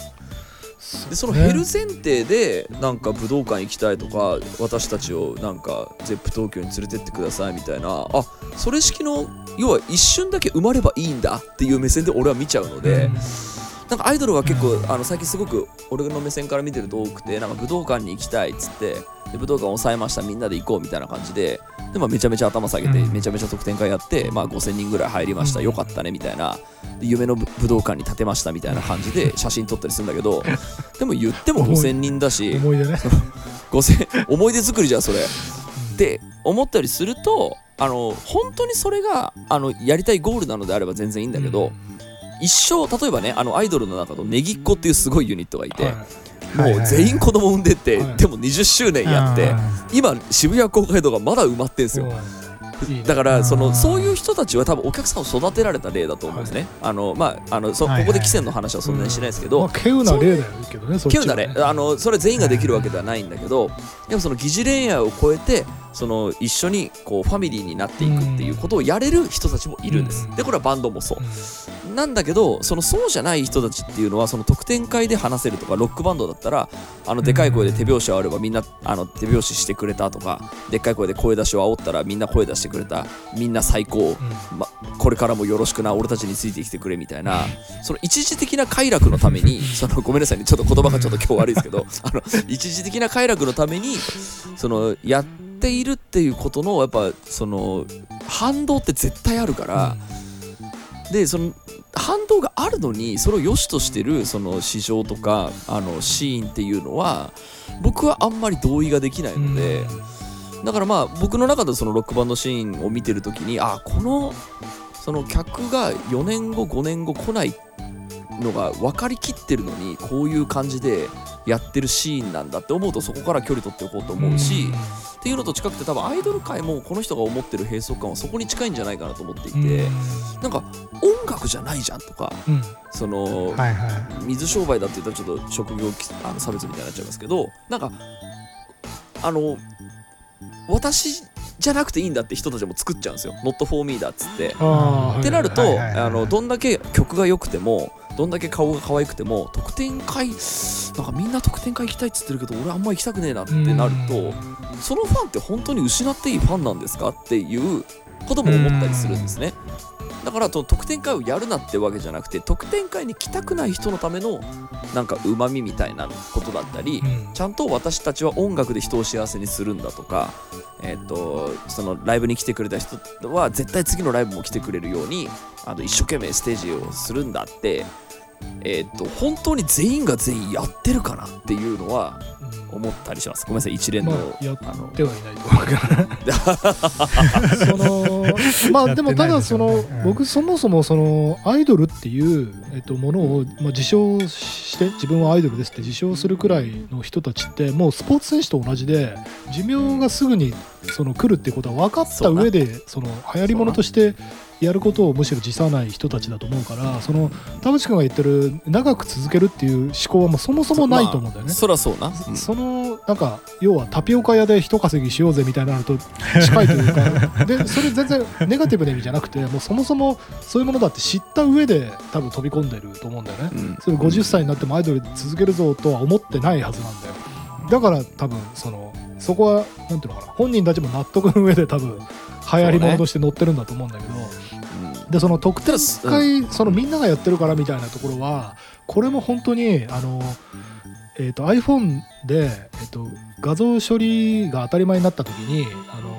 B: でその減る前提でなんか武道館行きたいとか私たちをなんかゼップ東京に連れてってくださいみたいな。あそれ式の要は一瞬だけ生まればいいんだっていう目線で俺は見ちゃうので、なんかアイドルが結構あの最近すごく俺の目線から見てると多くてなんか武道館に行きたいっつってで武道館抑えましたみんなで行こうみたいな感じでで、まあ、めちゃめちゃ頭下げて
C: うん。
B: めちゃめちゃ特典会やって、まあ、5000人ぐらい入りましたよかったねみたいな。で夢の武武道館に建てましたみたいな感じで写真撮ったりするんだけど でも言っても5000人だし
A: 思い出ね。
B: 5000思い出作りじゃんそれ。って思ったりするとあの本当にそれがあのやりたいゴールなのであれば全然いいんだけど、一生例えばねあのアイドルの中のネギっ子っていうすごいユニットがいて、
A: はい。
B: もう全員子供産んでって、
A: はい。
B: でも20周年やって、今渋谷公会堂がまだ埋まってんすよ、
A: いいね。
B: だからそ
C: うん
B: のそういう人たちは多分お客さんを育てられた例だと思うんですね、あのまああのそこ
C: はいはい。
B: こで汽船の話はそんなにしないですけど、
A: まあ稀有な例だよけどね
B: なねあのそれ全員ができるわけではないんだけどでもその疑似恋愛を超えてその一緒にこうファミリーになっていくっていうことをやれる人たちもいるんです。
A: うん。
B: でこれはバンドもそう。
A: うん。
B: なんだけどそのそうじゃない人たちっていうのはその特典会で話せるとかロックバンドだったらあのでかい声で手拍子をあればみんなあの手拍子してくれたとかでっかい声で声出しを煽ったらみんな声出してくれた。みんな最高、ま、これからもよろしくな俺たちについてきてくれみたいな。その一時的な快楽のためにそのごめんなさいねちょっと言葉がちょっと今日悪いですけどあの一時的な快楽のためにそのやっているっていうことのやっぱその反動って絶対あるから。でその反動があるのにそれを良しとしてるその市場とかあのシーンっていうのは僕はあんまり同意ができないので、だからまあ僕の中でそのロックバンドシーンを見てる時にあこのその客が4年後5年後来ないのが分かりきってるのにこういう感じでやってるシーンなんだって思うとそこから距離取っておこうと思うし、っていうのと近くて多分アイドル界もこの人が思ってる閉塞感はそこに近いんじゃないかなと思っていて、なんか音楽じゃないじゃんとか
A: うん。
B: その、
C: はいはい
B: 水商売だって言ったらちょっと職業きあの差別みたいになっちゃいますけどなんかあの私じゃなくていいんだって人たちも作っちゃうんですよ「Not for me」だっつって。ってなると、
C: はいはいはいはい。
B: あのどんだけ曲が良くてもどんだけ顔が可愛くても特典会なんかみんな特典会行きたいっつってるけど俺あんま行きたくねえなってなるとそのファンって本当に失っていいファンなんですかっていうことも思ったりするんですね。だからその特典会をやるなってわけじゃなくて特典会に来たくない人のためのなんかうまみみたいなことだったり、
A: うん。
B: ちゃんと私たちは音楽で人を幸せにするんだとか、えっとそのライブに来てくれた人は絶対次のライブも来てくれるようにあの一生懸命ステージをするんだって、えっと本当に全員が全員やってるかなっていうのは
A: うん。
B: 思ったりします。ごめんなさい一連の、
A: まあやっ
B: あの
A: てはいないと思う。けどねその まあでもただその
C: ねうん。
A: 僕そもそもそのアイドルっていう、えっと、ものを、まあ、自称して自分はアイドルですって自称するくらいの人たちってもうスポーツ選手と同じで寿命がすぐにその来るってことは分かった上でその流行り物としてやることをむしろ辞さない人たちだと思うからその田淵君が言ってる長く続けるっていう思考はもうそもそもないと思うんだよね。
B: まあ。そらそうな、うん。
A: そのなんか要はタピオカ屋で一稼ぎしようぜみたいなのと近いというか。でそれ全然ネガティブな意味じゃなくてもうそもそもそういうものだって知った上で多分飛び込んでると思うんだよね。
B: うん。
A: それ50歳になってもアイドル続けるぞとは思ってないはずなんだよ。だから多分そのそこはなんていうのかな。本人たちも納得の上で多分流行り物として乗ってるんだと思うんだけど、
B: うん
A: でその特典会、そのみんながやってるからみたいなところはこれも本当にあの、えー、と iPhone で、えー、と画像処理が当たり前になった時にあの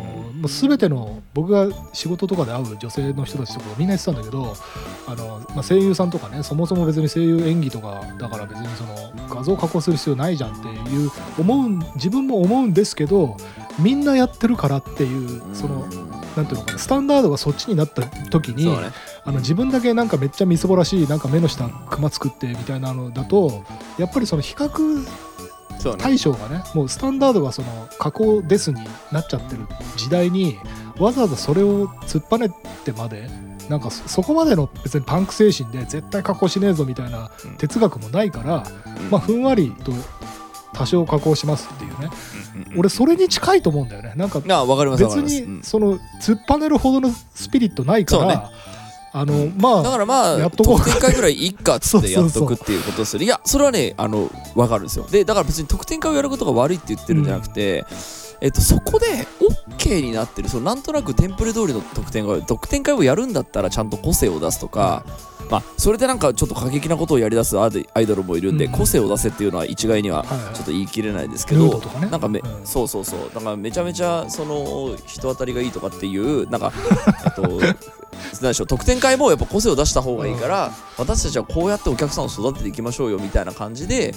A: もう全ての僕が仕事とかで会う女性の人たちとかみんな言ってたんだけどあの、まあ、声優さんとかねそもそも別に声優演技とかだから別にその画像加工する必要ないじゃんっていう思うん自分も思うんですけどみんなやってるからっていうそのなんていうのかなスタンダードがそっちになった時に、
B: ね。
A: あの自分だけなんかめっちゃみすぼらしいなんか目の下クマ作ってみたいなのだとやっぱりその比較対象がねもうスタンダードがその加工ですになっちゃってる時代にわざわざそれを突っぱねてまでなんかそそこまでの別にパンク精神で絶対加工しねえぞみたいな
B: うん。
A: 哲学もないから、
B: うん。
A: まあふんわりと多少加工しますっていうね俺それに近いと思うんだよね。なんか別にその突っぱねるほどのスピリットないから、あのまあ
B: だからまあ
A: やっとこう。
B: 特典会ぐらいいっかっつって やっとくっていうことですよねいやそれはねあの分かるんですよ。でだから別に特典会をやることが悪いって言ってるんじゃなくて、えっと、そこで OK になってるそのなんとなくテンプレ通りの特典会特典会をやるんだったらちゃんと個性を出すとか、まあ、それでなんかちょっと過激なことをやり出すアイアイドルもいるんで、
A: うん。
B: 個性を出せっていうのは一概にはちょっと言い切れないですけど、なんかめ、
A: うん。
B: そうそうそう。だからめちゃめちゃその人当たりがいいとかっていうなんか えっとなんでしょう特典会もやっぱ個性を出した方がいいから、私たちはこうやってお客さんを育てていきましょうよみたいな感じで、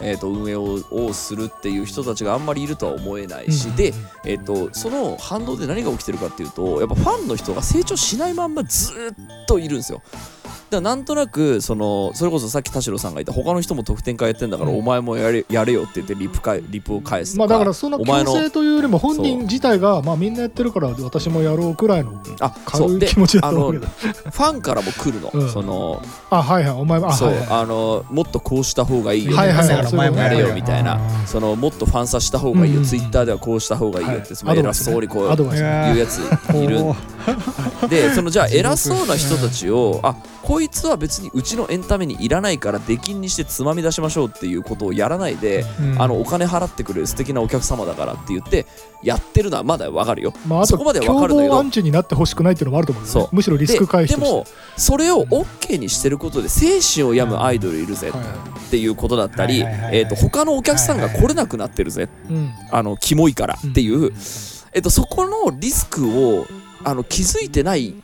B: えっと運営ををするっていう人たちがあんまりいるとは思えないし、
A: うん
B: で、えっとその反動で何が起きてるかっていうとやっぱファンの人が成長しないまんまずーっといるんですよ。だなんとなくそのそれこそさっき田代さんが言った他の人も特典会やってんだから、
A: うん。
B: お前もやれやれよって言ってリプかリプを返すとか、
A: まあだからその
B: お前の
A: 強制というよりも本人自体がまあみんなやってるから私もやろうくらいの
B: あそう。で
A: 軽い気持ちだ
B: あのフ
A: と思うけど。
B: ァンからも来るの、
A: うん。
B: その
A: あはいはい。お前もあ
B: そう、
A: はいはい。
B: あのもっとこうした方がいいよ、
A: はいはい
B: お前もやれよみたいな、
C: うん
B: そのもっとファンサした方がいいよ、
A: うん
B: ツイッターではこうした方がいいよって、
A: はい
B: 偉そうにこう言うやついるでそのじゃあ偉そうな人たちをあこいつは別にうちのエンタメにいらないから出禁にしてつまみ出しましょうっていうことをやらないで、
C: うん。
B: あのお金払ってくれる素敵なお客様だからって言ってやってるのはまだわかるよ。
A: まあ
B: そこまではわ
A: 凶
B: かるんだけど
A: 暴アンチになってほしくないっていうのもあると思う。ね
B: そう。
A: むしろリスク回避
B: ででもそれを OK にしてることで精神を病むアイドルいるぜ
A: はいはい
B: っていうことだったり
C: はいはい。はいはい
B: えーと他のお客さんが来れなくなってるぜ
A: うん。
B: あのキモいからっていう、
A: うん。
B: えっと、そこのリスクをあの気づいてない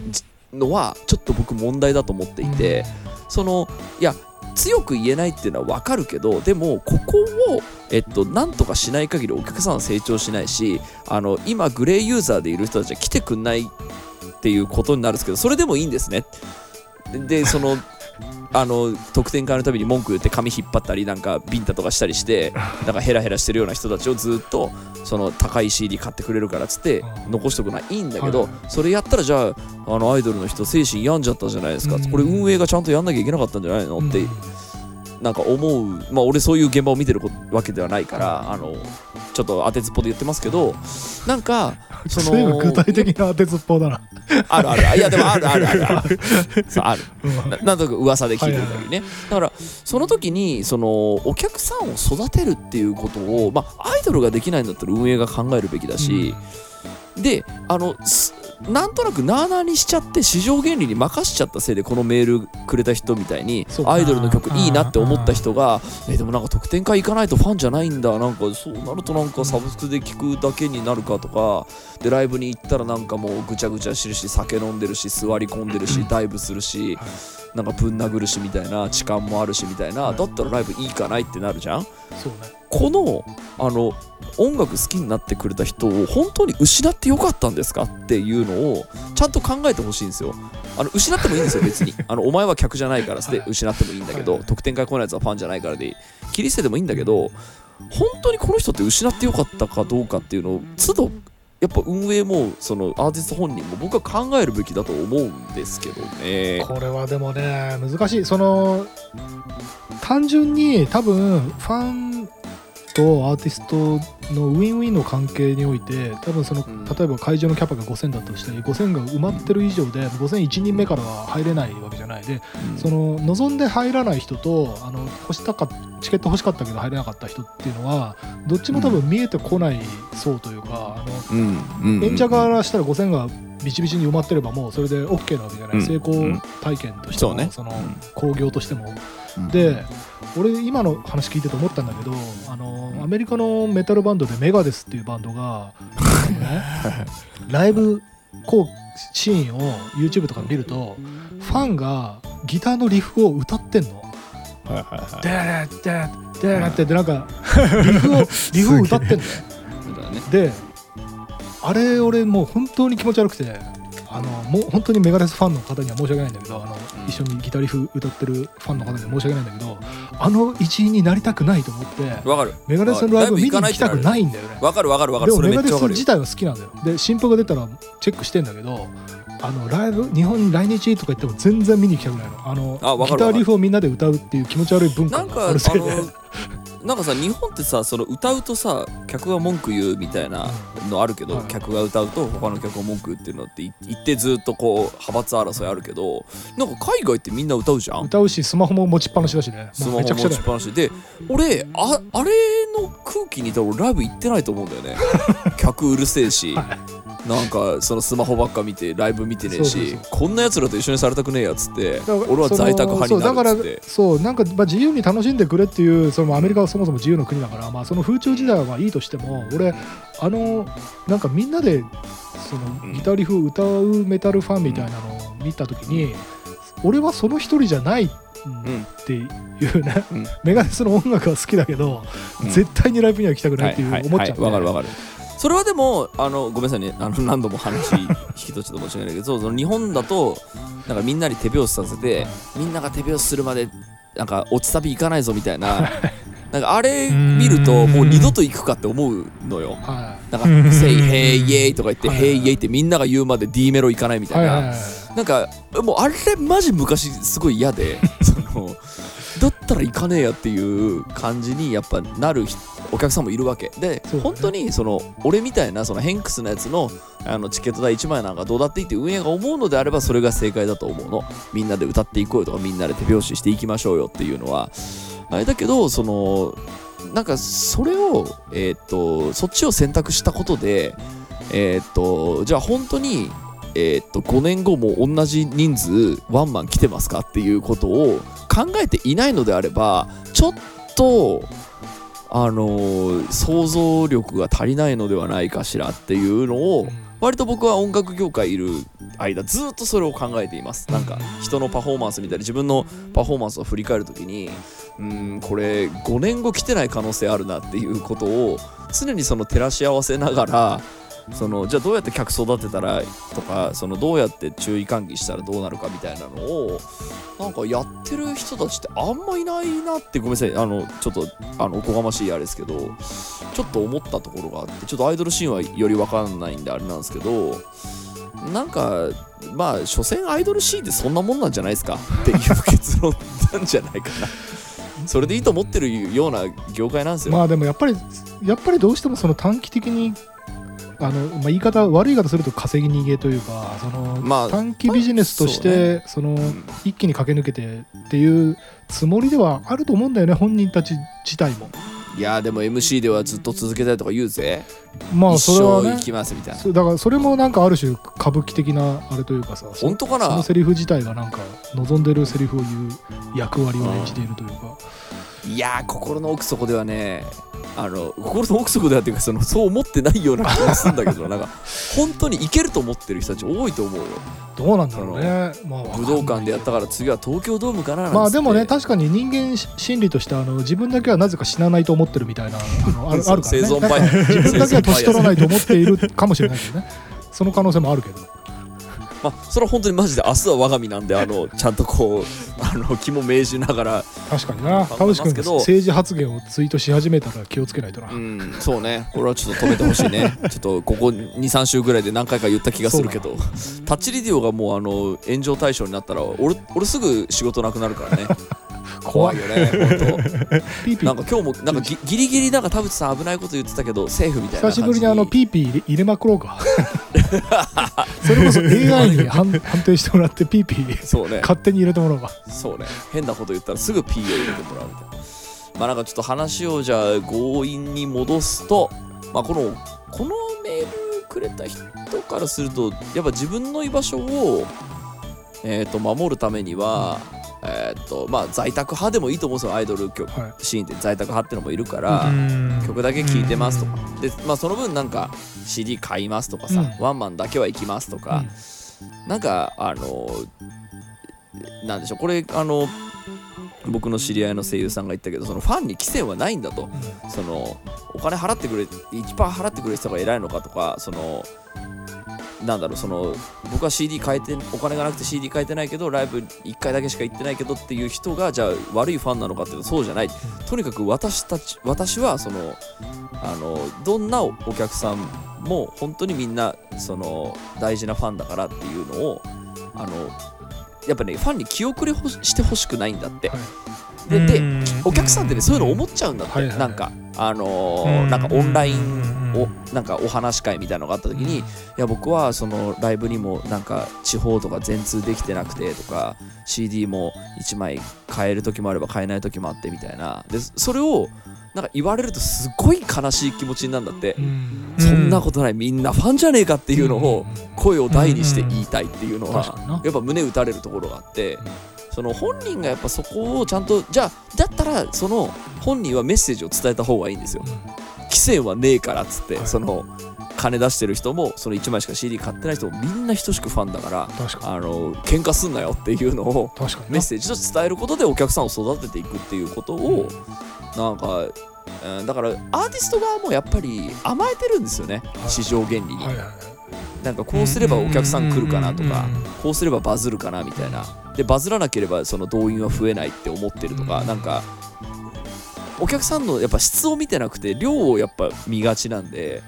B: のはちょっと僕問題だと思っていて、そのいや強く言えないっていうのは分かるけどでもここを、えっと、なんとかしない限りお客さんは成長しないしあの今グレーユーザーでいる人たちは来てくんないっていうことになるんですけどそれでもいいんですね。でそのあの得点会のたびに文句言って髪引っ張ったりなんかビンタとかしたりして なんかヘラヘラしてるような人たちをずっとその高い CD 買ってくれるからっつって
A: うん
B: 残しとくのはいいんだけど
A: はい。
B: それやったらじゃああのアイドルの人精神病んじゃったじゃないですか。
A: うん。
B: これ運営がちゃんとやんなきゃいけなかったんじゃないのって
A: うん
B: なんか思うまあ俺そういう現場を見てるこわけではないからあのちょっと当てずっぽで言ってますけどなんかそ
A: そういう
B: の
A: 具体的な当てずっぽうだな。
B: あるある。いやでもあるあるある。ある ある。
A: うん。
B: ななんとなく噂で聞いてる限りね。だからその時にそのお客さんを育てるっていうことを、まあ、アイドルができないんだったら運営が考えるべきだし、であのすなんとなくなあなあにしちゃって市場原理に任しちゃったせいでこのメールくれた人みたいにアイドルの曲いいなって思った人がえでもなんか特典会行かないとファンじゃないんだなんかそうなるとなんかサブスクで聴くだけになるかとかでライブに行ったらなんかもうぐちゃぐちゃしてるし酒飲んでるし座り込んでるしダイブするし
A: はい。
B: なんかぶん殴るしみたいな痴漢もあるしみたいな。
A: はい
B: だったらライブいいかないってなるじゃん。
A: そうね
B: このあの音楽好きになってくれた人を本当に失ってよかったんですか？っていうのをちゃんと考えてほしいんですよ。あの失ってもいいんですよ 別にあのお前は客じゃないからで
A: はい
B: 失ってもいいんだけど
A: はい
B: 特典会来ないやつはファンじゃないからで切り捨ててもいいんだけど本当にこの人って失ってよかったかどうかっていうのを都度やっぱ運営もそのアーティスト本人も僕は考えるべきだと思うんですけどね。
A: これはでもね難しいその単純に多分ファンとアーティストのウィンウィンの関係において多分その、
B: うん。
A: 例えば会場のキャパが5000だとして5000が埋まってる以上で5001人目からは入れないわけじゃない。で
B: うん。
A: その望んで入らない人とあの欲したかチケット欲しかったけど入れなかった人っていうのはどっちも多分見えてこない層というか、あの演者からしたら5000がビチビチに埋まってればもうそれで OK なわけじゃない、
B: うん。
A: 成功体験としても、
B: そうね。
A: その
B: うん
A: 興行としても。
B: うん。
A: で俺今の話聞いてて思ったんだけどあのアメリカのメタルバンドでメガデスっていうバンドが、ね、ライブこうシーンを YouTube とかで見るとファンがギターのリフを歌ってんの。でーでーでーってでなんか リフをリフを歌ってんだよ。
B: そうだね
A: であれ俺もう本当に気持ち悪くてあのもう本当にメガレスファンの方には申し訳ないんだけどあの、
B: うん。
A: 一緒にギタリフ歌ってるファンの方には申し訳ないんだけどあの一員になりたくないと思って
B: わかる。
A: メガレスのライブを見に行きたく
B: い
A: ないんだよね。
B: わかるわかる。わかる
A: でもメガレス自体は好きなんだよ。で新譜が出たらチェックしてんだけどあのライブ日本に来日とか言っても全然見に行きたくないの。あのギターリフをみんなで歌うっていう気持ち悪い文化があるせいで。
B: のなんかさ日本ってさその歌うとさ客が文句言うみたいなのあるけど、
A: はい
B: 客が歌うと他の客が文句言ってるのってい言ってずっとこう派閥争いあるけどなんか海外ってみんな歌うじゃん？
A: 歌うしスマホも持ちっぱなしだしね。
B: スマホ持
A: ちゃくちゃだよ。
B: ちっぱなし。で俺ああれの空気にいたら俺ライブ行ってないと思うんだよね。客うるせえしなんかそのスマホばっか見てライブ見てねえしこんなやつらと一緒にされたくねえやっつって俺は在宅派になるっつって。
A: そうだからそうなんか、まあ、自由に楽しんでくれっていうそのアメリカはそもそも自由の国だから、まあ、その風潮時代はまあいいとしても俺あのなんかみんなでそのギターリフ歌うメタルファンみたいなのを見た時に、俺はその一人じゃないっていうね、
B: うん。
A: メガネスの音楽は好きだけど、
B: うん。
A: 絶対にライブには行きたくないっていう
B: はいはい
A: 思っちゃって、
B: はい。わかるわかるそれはでもあのごめんなさいね。あの 何度も話引き取っちゃって申し訳ないけどその日本だとなんかみんなに手拍子させてみんなが手拍子するまでなんか落ちサビ行かないぞみたいな なんかあれ見るともう二度と行くかって思うのよ。
A: は
B: なんか「せいへいイエイ」とか言って「
A: はい。
B: へいイエイ」ってみんなが言うまで D メロ行かないみ
A: い、
B: たいななんかもうあれマジ昔すごい嫌で そのだったら行かねえやっていう感じにやっぱなる人お客さんもいるわけ。で、
A: ね。
B: 本当にその俺みたいなそのヘンクスのやつのあのチケット代1枚なんかどうだっていいって運営が思うのであればそれが正解だと思うの。みんなで歌っていこうよとかみんなで手拍子していきましょうよっていうのはあれだけどそのなんかそれをえーっとそっちを選択したことでえーっとじゃあ本当にえーっと5年後も同じ人数ワンマン来てますかっていうことを考えていないのであればちょっとあのー想像力が足りないのではないかしらっていうのを割と僕は音楽業界いる間ずっとそれを考えています。なんか人のパフォーマンス見たり自分のパフォーマンスを振り返るときにうーんこれ5年後来てない可能性あるなっていうことを常にその照らし合わせながらそのじゃあどうやって客育てたらとかそのどうやって注意喚起したらどうなるかみたいなのをなんかやってる人たちってあんまいないなってごめんなさい。あのちょっとあのおこがましいあれですけどちょっと思ったところがあってちょっとアイドルシーンはよりわかんないんであれなんですけどなんかまあ所詮アイドルシーンってそんなもんなんじゃないですかっていう結論なんじゃないかな。それでいいと思ってるような業界なんですよ、
A: まあでもやっぱりやっぱりどうしてもその短期的にあの、まあ、言い方悪い言い方すると稼ぎ逃げというかその、
B: まあ
A: 短期ビジネスとして、その
B: うん。
A: 一気に駆け抜けてっていうつもりではあると思うんだよね本人たち自体も。
B: いやでも MC ではずっと続けたいとか言うぜ、
A: まあ
B: 一
A: それはね。
B: きますみたいな。
A: だからそれもなんかある種歌舞伎的なあれというかさそ
B: 本当かな？
A: そのセリフ自体がなんか望んでるセリフを言う役割を演じているというか
B: いやー心の奥底ではねあの心の奥底ではっていうかそのそう思ってないような気がするんだけど なんか本当にいけると思ってる人たち多いと思うよ。
A: どうなんだろうね。まあ
B: 武道館でやったから次は東京ドームかななんつって。
A: まあでもね確かに人間心理としてあの自分だけはなぜか死なないと思ってるみたいなあのあるあるからね。
B: 生存
A: 自分だけは年取らないと思っているかもしれないけどね。その可能性もあるけど
B: ま あそれは本当にマジで明日は我が身なんであのちゃんとこうあの気も銘じながら
A: 確かにな。田淵君政治発言をツイートし始めたら気をつけないとな、
B: うんそうね。これはちょっと止めてほしいね。ちょっとここ23週ぐらいで何回か言った気がするけど。タッチリディオがもうあの炎上対象になったら俺俺すぐ仕事なくなるからね怖いよね 本
A: ピーピー
B: 当。なんか今日もなんかギギリギリなんか田淵さん危ないこと言ってたけどセーフみたいな感じ。
A: 久しぶりにあのピーピー入れまくろうかそれこそ AI に 判判定してもらってピーピー
B: そうね。
A: 勝手に入れてもらおうか。
B: そうね。変なこと言ったらすぐ P を入れてもらうみたいな。まあなんかちょっと話をじゃあ強引に戻すとまあこのこのメールくれた人からするとやっぱ自分の居場所をえー、と守るためにはえー、とまあ在宅派でもいいと思うんですよ。アイドル曲
A: はい。
B: シーンって在宅派ってのもいるから、
C: うん。
B: 曲だけ聴いてますとか。で、まあ、その分なんか CD 買いますとかさ、
A: うん。
B: ワンマンだけは行きますとか、なんかあのなんでしょう。これあの僕の知り合いの声優さんが言ったけどそのファンに規制はないんだと。
A: うん。
B: そのお金払ってくれ1%払ってくれる人が偉いのかとかそのなんだろうその僕は CD 変えてお金がなくて CD 変えてないけどライブ1回だけしか行ってないけどっていう人がじゃあ悪いファンなのかっていうとそうじゃない。とにかく私たち私はそのあのどんなお客さんも本当にみんなその大事なファンだからっていうのをあのやっぱねファンに気遅れほししてほしくないんだって、
A: はい。
B: でで
C: うん。
B: お客さんってねそういうの思っちゃうんだって、なんかあのーなんかオンライン
C: うん
B: おなんかお話し会みたいなのがあった時に、いや僕はそのライブにもなんか地方とか全通できてなくてとか CD も1枚買える時もあれば買えない時もあってみたいな。でそれをなんか言われるとすごい悲しい気持ちになるんだって、
A: うん。
B: そんなことない。みんなファンじゃねえかっていうのを
A: ん。
B: 声を大にして言いたいっていうのはやっぱ胸打たれるところがあって。
A: うん
B: その本人がやっぱそこをちゃんとじゃあだったらその本人はメッセージを伝えた方がいいんですよ。規制はねえからっつって、
A: はい。
B: その金出してる人もその1枚しか CD 買ってない人もみんな等しくファンだからあの喧嘩すんなよっていうのをメッセージと伝えることでお客さんを育てていくっていうことをなんか、うん、だからアーティスト側もやっぱり甘えてるんですよね。
A: はい。
B: 市場原理に、
A: はいはいはい
B: なんかこうすればお客さん来るかなとか
C: うんうんうん
B: こうすればバズるかなみたいな。でバズらなければその動員は増えないって思ってるとか
A: うん。
B: なんかお客さんのやっぱ質を見てなくて量をやっぱ見がちなんで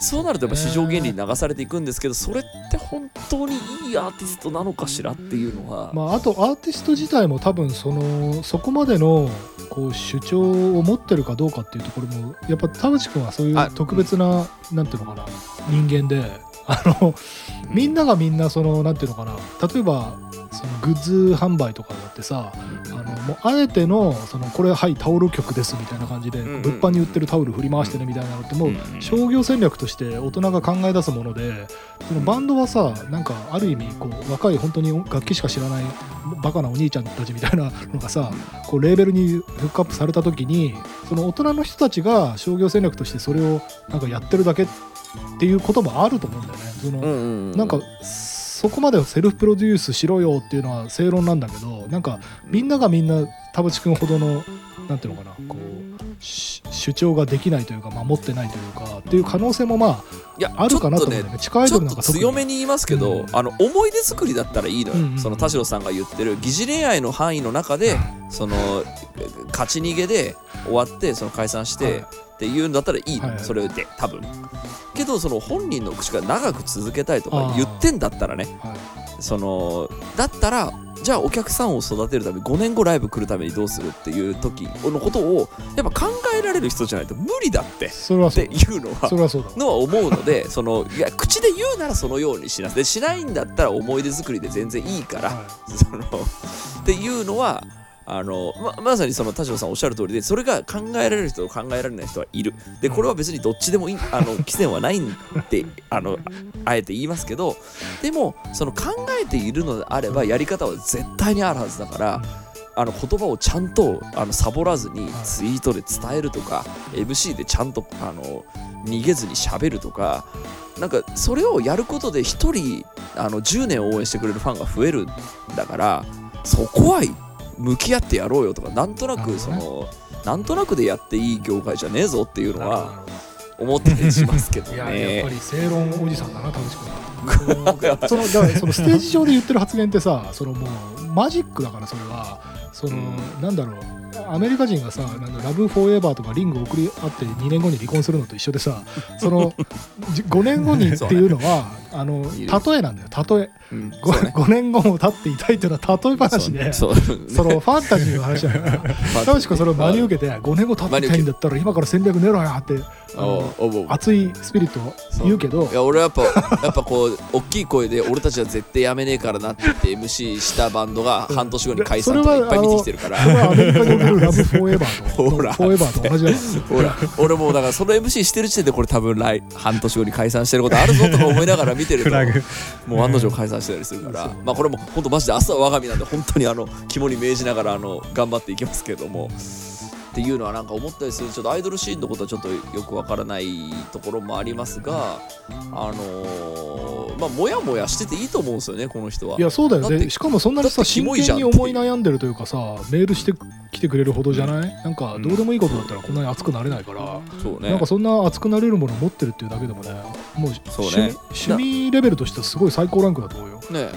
B: そうなるとやっぱ市場原理に流されていくんですけどそれって本当にいいアーティストなのかしらっていうのは、
A: まあ、あとアーティスト自体も多分そのそこまでのこう主張を持ってるかどうかっていうところもやっぱ田淵君はそうい
B: あ
A: う特別ななんていうのかな人間であのみんながみんなそのなんていうのかな。例えばそのグッズ販売とかだってさあのもうあえてのそのこれはいタオル局ですみたいな感じで物販に売ってるタオル振り回してねみたいなのってもう
B: うん
A: 商業戦略として大人が考え出すものでそのバンドはさなんかある意味こう若い本当に楽器しか知らないバカなお兄ちゃんたちみたいな のがさこうレーベルにフックアップされた時にその大人の人たちが商業戦略としてそれをなんかやってるだけっていうこともあると思うんだよね。その
B: うんうんうん
A: なんかそこまでセルフプロデュースしろよっていうのは正論なんだけどなんかみんながみんな田淵君ほどのなんていうのかなこうし主張ができないというか守ってないというかっていう可能性もま
B: いや
A: ああるかなと思うんだよね。地下アなんか特
B: 強めに言いますけど、
A: うん。
B: あの思い出作りだったらいいのよ、
A: うんうん
B: その田代さん。が言ってる疑似恋愛の範囲の中でその勝ち逃げで終わってその解散して、
A: はい
B: っていうんだったらいいの、
A: はいはい。
B: それで多分。けどその本人の口から長く続けたいとか言ってんだったらね
A: はい。
B: そのだったらじゃあお客さんを育てるために5年後ライブ来るためにどうするっていう時のことをやっぱ考えられる人じゃないと無理だってって
A: それはそう。
B: いうのはのは思うので そのいや口で言うならそのようにしなでしないんだったら思い出作りで全然いいから、
A: は
B: そのっていうのはあのままさにその田代さんおっしゃる通りでそれが考えられる人と考えられない人はいる。でこれは別にどっちでもいいあのはないんって あのあえて言いますけどでもその考えているのであればやり方は絶対にあるはずだからあの言葉をちゃんとあのサボらずにツイートで伝えるとか MC でちゃんとあの逃げずに喋るとかなんかそれをやることで1人あの10年応援してくれるファンが増えるんだからそこは向き合ってやろうよとかなんとなくそのなんとなくでやっていい業界じゃねえぞっていうのは思ったりしますけど
A: いややっ
B: ね
A: ぱ。り正論おじさんだな田口君はそのだからそのステージ上で言ってる発言ってさそのもうマジックだからそれは。その、なんだろう。アメリカ人がさなんだラブフォーエバーとかリング送り合って2年後に離婚するのと一緒でさそのじ5年後にっていうのは あの例えなんだよ例え。
B: うん、
A: 5,
B: そうね。
A: 年後も経っていたいっていうのは例え話で
B: そう
A: そのファンタジーの話だから田口君それを真に受けて5年後経っていたいんだったら今から戦略練ろよって熱いスピリットを言うけど。
B: いや俺はやっぱやっぱこう 大きい声で俺たちは絶対やめねえからなって言って MC したバンドが半年後に解散とかいっぱい見てきてるから。
A: それはアメリカるラブフォーエバーと
B: ほら。
A: フォーエバーと同じだ
B: ほら。俺もうだからその MC してる時点でこれ多分来半年後に解散してることあるぞとか思いながら見てるともう案の定解散してたりするから、まあこれも本当マジで明日は我が身なんで本当にあの肝に銘じながらあの頑張っていきますけれどもっていうのはなんか思ったりする。ちょっとアイドルシーンのことはちょっとよくわからないところもありますがあのーまあモヤモヤしてていいと思うんですよねこの人は。い
A: やそうだよね。しかもそんなにさ真剣に思い悩んでるというかさメールしてきてくれるほどじゃない？なんかどうでもいいことだったらこんなに熱くなれないから、
B: そうね。
A: なんかそんな熱くなれるものを持ってるっていうだけでもねもう
B: そうね。
A: 趣味趣味レベルとしてはすごい最高ランクだと思うよ。
B: ね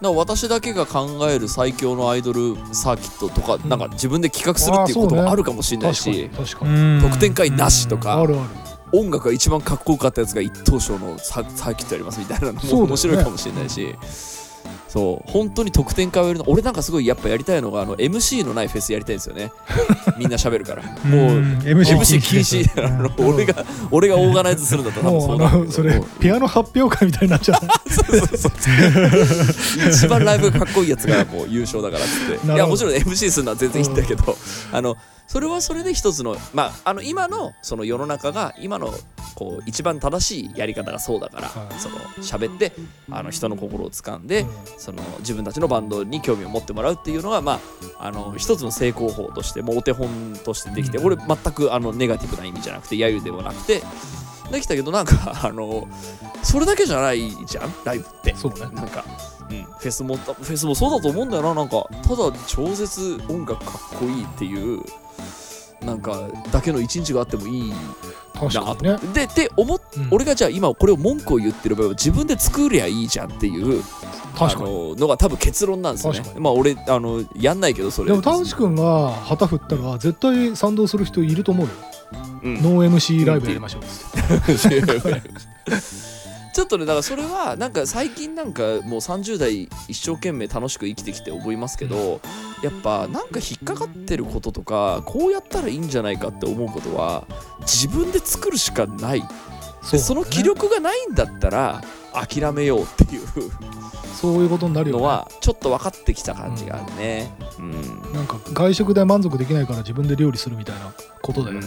B: な私だけが考える最強のアイドルサーキットとか、
A: ん。
B: なんか自分で企画するっていうこともあるかもしれない
A: 確かに
B: し、
A: 確かに。
B: 得点会なしとか
A: あるある。
B: 音楽が一番かっこよかったやつが一等賞のササーキットやりますみたいなのも面白いかもしれないしそう。本当に得点会をやるの俺なんかすごいやっぱやりたいのがあの MC のないフェスやりたいんですよね。みんな喋るから。もう
C: MC
B: MC 禁止あの俺が俺がオーガナイズするんだったらそう
A: それピアノ発表会みたいになっちゃう。
B: そうそうそう。一番ライブがかっこいいやつがもう優勝だからっつって。いやもちろん MC するのは全然いいんだけどあのそれはそれで一つのまああの今のその世の中が今のこう一番正しいやり方がそうだから、
A: はい。
B: その喋ってあの人の心を掴んで、その自分たちのバンドに興味を持ってもらうっていうのがまああの一つの成功法としてもうお手本としてできて、
A: うん。
B: 俺全くあのネガティブな意味じゃなくて揶揄ではなくてできたけどなんか あのそれだけじゃないじゃん？ライブって。
A: そうね。
B: なんか、うん、フェスもフェスもそうだと思うんだよな。なんかただ超絶音楽かっこいいっていうなんかだけの一日があってもいい
A: 確
B: なと
A: ね。
B: でって思っ
A: うん。
B: 俺がじゃあ今これを文句を言ってる場合は自分で作りゃいいじゃんっていう
A: 確か
B: ののが多分結論なんですよね。まあ俺あのやんないけどそれ
A: でも田口君が旗振ったら絶対賛同する人いると思うよ。
B: うん。
A: ノー MC ライブやりましょうっつって
B: ちょっとねだからそれはなんか最近なんかもう30代一生懸命楽しく生きてきて思いますけどやっぱなんか引っかかってることとかこうやったらいいんじゃないかって思うことは自分で作るしかない。でその気力がないんだったら諦めようっていう。
A: そういうことになるよね。
B: のはちょっと分かってきた感じがあるね。うん。
A: なんか外食で満足できないから自分で料理するみたいなことだよね、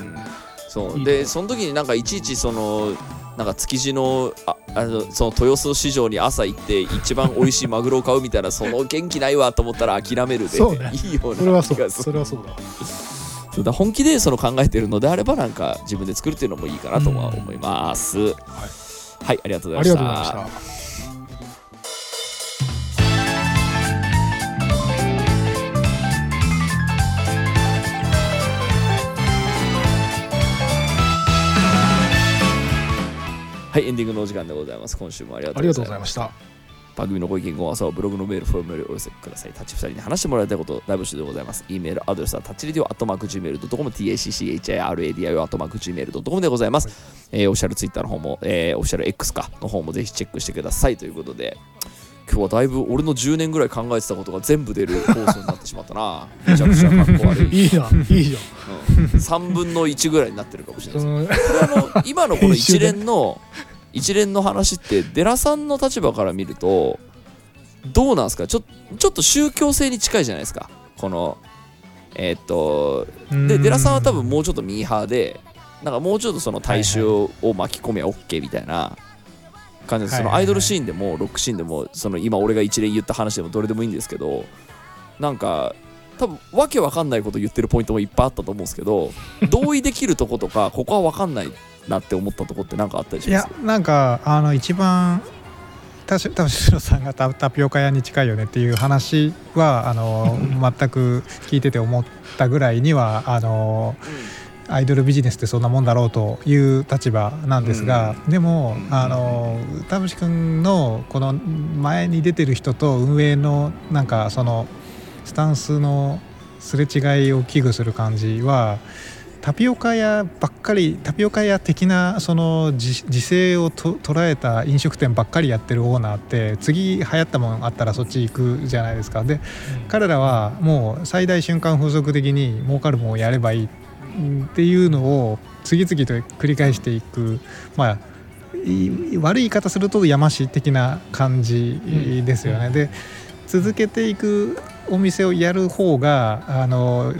B: そう。でその時になんかいちいちそのなんか築地のああのその豊洲市場に朝行って一番美味しいマグロを買うみたいなその元気ないわと思ったら諦めるで。
A: ね。
B: いいよう
A: それはそう。
B: な気がする。
A: それはそうだ。
B: そうだ本気でその考えてるのであればなんか自分で作るっていうのもいいかなとは思います、はい、ありがとうござい
A: ありがとうございました
B: はいエンディングのお時間でございます今週もありがと
A: う
B: うございま
A: した
B: 番組のご意見ご感想はブログのメールフォームよりお寄せください。タッチ2人に話してもらいたいこと大募集でございます。e メールアドレスはタッチリディオアットマーク Gmail.com tacchiradio アットマーク Gmail.com でございます。えーオフィシャルツイッターの方も、えーオフィシャル X かの方もぜひチェックしてくださいということで今日はだいぶ俺の10年ぐらい考えてたことが全部出る放送になってしまったな。めちゃくちゃかっこ悪い。
A: いいな、いいじ
B: うん、3分の1ぐらいになってるかもしれ
A: ゃ
B: ない
A: ん。
B: です。
A: その
B: これあの今のこの一連の 一連の話ってデラさんの立場から見るとどうなんですか？ちょちょっと宗教性に近いじゃないですかこのえーっとでデラさんは多分もうちょっとミーハーでなんかもうちょっとその大衆を巻き込みは OK みたいな感じでそのアイドルシーンでもロックシーンでもその今俺が一連言った話でもどれでもいいんですけどなんか多分わけわかんないこと言ってるポイントもいっぱいあったと思うんですけど 同意できるとことかここはわかんないなって思ったとこって何かあったりし
C: い
B: ます？
C: やなんかあの一番たし多分シロさんがタタピオカ屋に近いよねっていう話はあの 全く聞いてて思ったぐらいにはあのアイドルビジネスってそんなもんだろうという立場なんですが、でもあの田淵君のこの前に出てる人と運営のなんかそのスタンスのすれ違いを危惧する感じはタピオカ屋ばっかりタピオカ屋的なその時時勢をと捉えた飲食店ばっかりやってるオーナーって次流行ったものあったらそっち行くじゃないですか。で彼らはもう最大瞬間風速的に儲かるもんをやればいい。っていうのを次々と繰り返していく。まあい悪い言い方すると山師的な感じですよね。で続けていくお店をやる方があの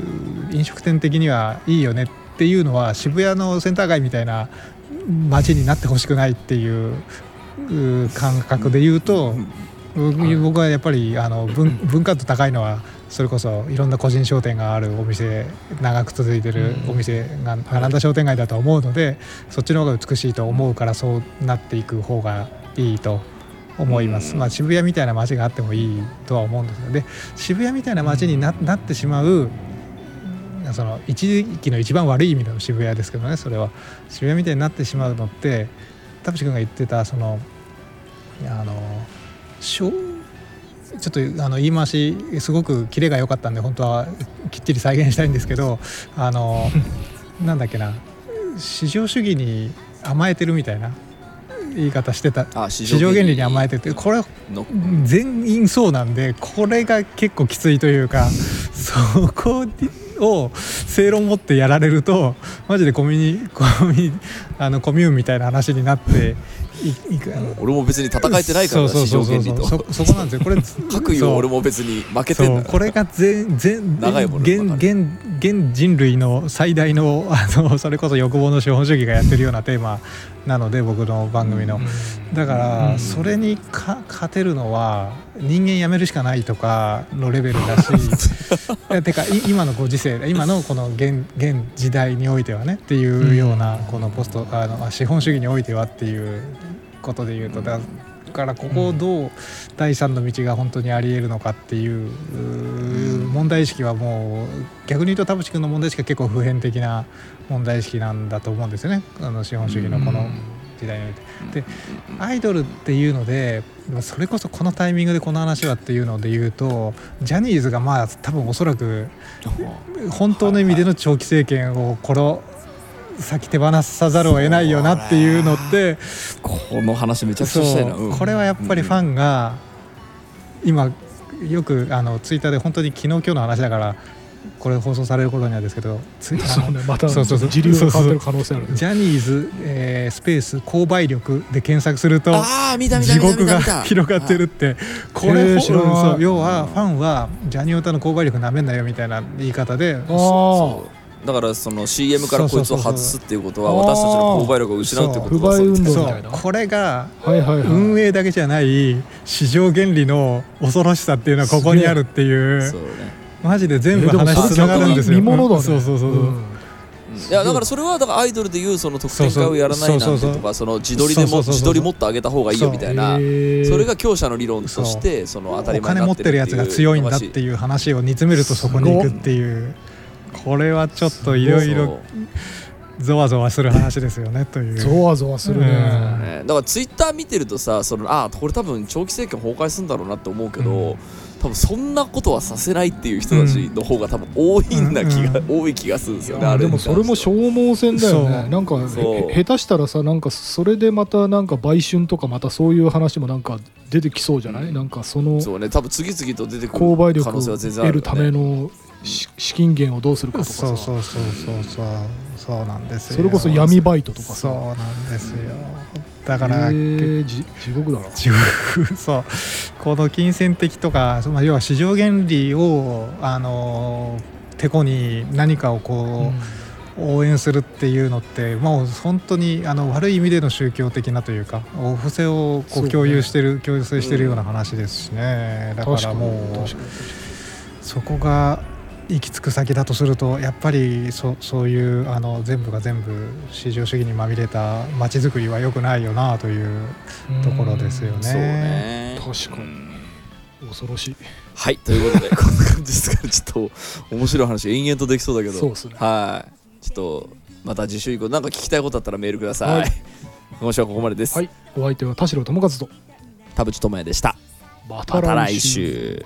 C: 飲食店的にはいいよねっていうのは渋谷のセンター街みたいな街になってほしくないっていうう感覚で言うと、僕僕はやっぱりあの文文化度高いのはそれこそいろんな個人商店があるお店長く続いてるお店が並んだ商店街だと思うので、そっちの方が美しいと思うからそうなっていく方がいいと思います、
B: うん。
C: まあ、渋谷みたいな街があってもいいとは思うんですよ。で渋谷みたいな街にななってしまうその一時期の一番悪い意味の渋谷ですけどねそれは。渋谷みたいになってしまうのって田淵君が言ってたそのあのしょちょっとあの言い回しすごくキレが良かったんで本当はきっちり再現したいんですけどあの なんだっけな市場主義に甘えてるみたいな言い方してた。
B: あ市
C: 市場原理に甘えてて。これ
B: の
C: 全員そうなんでこれが結構きついというかそこを正論持ってやられるとマジでコミュニコミュあのコミューンみたいな話になっていいく。
B: 俺も別に戦えてないからな
C: そう
B: 市
C: そうそうそう。
B: 場原理と。
C: そそこなんですよ。これ
B: 各言
C: そう
B: 俺も別に負けてん
C: これが全全
B: 長いもの
C: 現現現人類の最大の あのそれこそ欲望の資本主義がやってるようなテーマなので僕の番組の。だから、
A: うん。
C: それにか勝てるのは人間やめるしかないとかのレベルだし。え てかい今のご時世今のこの現現時代においてはねっていうような、このポストあのあ資本主義においてはっていうことで言うとだからここをどう第三の道が本当にありえるのかっていう問題意識はもう逆に言うと田淵君の問題意識は結構普遍的な問題意識なんだと思うんですよね。あの資本主義のこの時代において。でアイドルっていうのでまあそれこそこのタイミングでこの話はっていうので言うとジャニーズがまあ多分おそらく本当の意味での長期政権をこの先手放さざるを得ないよなっていうのって
B: この話めちゃくち
C: そ
B: ゃしたいな、うん
C: うこれはやっぱりファンが今よくあのツイッターで本当に昨日今日の話だからこれ放送される頃にはですけど
A: そうねまた
C: そうそうそう。
A: 時流が変わってる可能性ある。ね
C: ジャニーズ、えースペース購買力で検索すると地獄が 広がってるって。こ
A: へ
C: れ要はファンはジャニオタの購買力なめんなよみたいな言い方で。
B: だからその CM からこいつを外すっていうことは私たちの購買力を失うっていう。ことだ
A: そう。
C: これが運営だけじゃない市場原理の恐ろしさっていうのはここにあるっていう。
B: そうね
C: マジで全部話つながるんですよ。
A: 見物だね。
C: そうそうそうそう、
A: ん。
B: いやだからそれはだからアイドルでいうその特典会をやらないなんて
C: そうそうそう。
B: とかその自撮りでも自撮りもっと上げた方がいいよみたいなそれが強者の理論としてその当たり
C: お
B: 前になっ
C: 金持っててるやつが強いんだって
B: いう
C: 話を煮詰めるとそこに行くっていう。これはちょっといろいろゾワゾワする話ですよねという。
A: ゾワゾワするね、
C: うん。
B: ねだからツイッター見てるとさそのあこれ多分長期政権崩壊するんだろうなって思うけど、
C: うん
B: 多分そんなことはさせないっていう人たちの方が多分多いんな気が、多い気がするんですよねあれ
A: でもそれも消耗戦だよね。なんか下手したらさなんかそれでまたなんか売春とかまたそういう話もなんか出てきそうじゃない、なんかその
B: そうね。多分次々と出てく
A: 購買力
B: る可能性は
A: を
B: 全然ある、ね、
A: 得るためのし資金源をどうするかとかさ。
C: そうそうそうそうそうそうなんですよ。
A: それこそ闇バイトとか
C: そう
A: さ
C: なんですよ。だか、
A: からじ地獄だな。
C: 地獄。そう。この金銭的とか、まあ、要は市場原理をあのてこに何かをこう、応援するっていうのってもう本当にあの悪い意味での宗教的なというかお布施をこ
A: そうね
C: う共有してる、共有してるような話ですしね、だからもうそこが行き着く先だとするとやっぱりそそういうあの全部が全部市場主義にまみれた街づくりは良くないよなというところですよね。
B: そうね。
A: 確かに。
B: うん。
A: 恐ろしい。
B: はいということで こんな感じですからちょっと面白い話延々とできそうだけど。
A: そうっすね。
B: はい。ちょっとまた次週以降なんか聞きたいことあったらメールください、
A: はい。
B: 今週はここまでです、
A: はい。お相手は田代智和と。
B: 田淵智也でした。
A: ま
B: また来週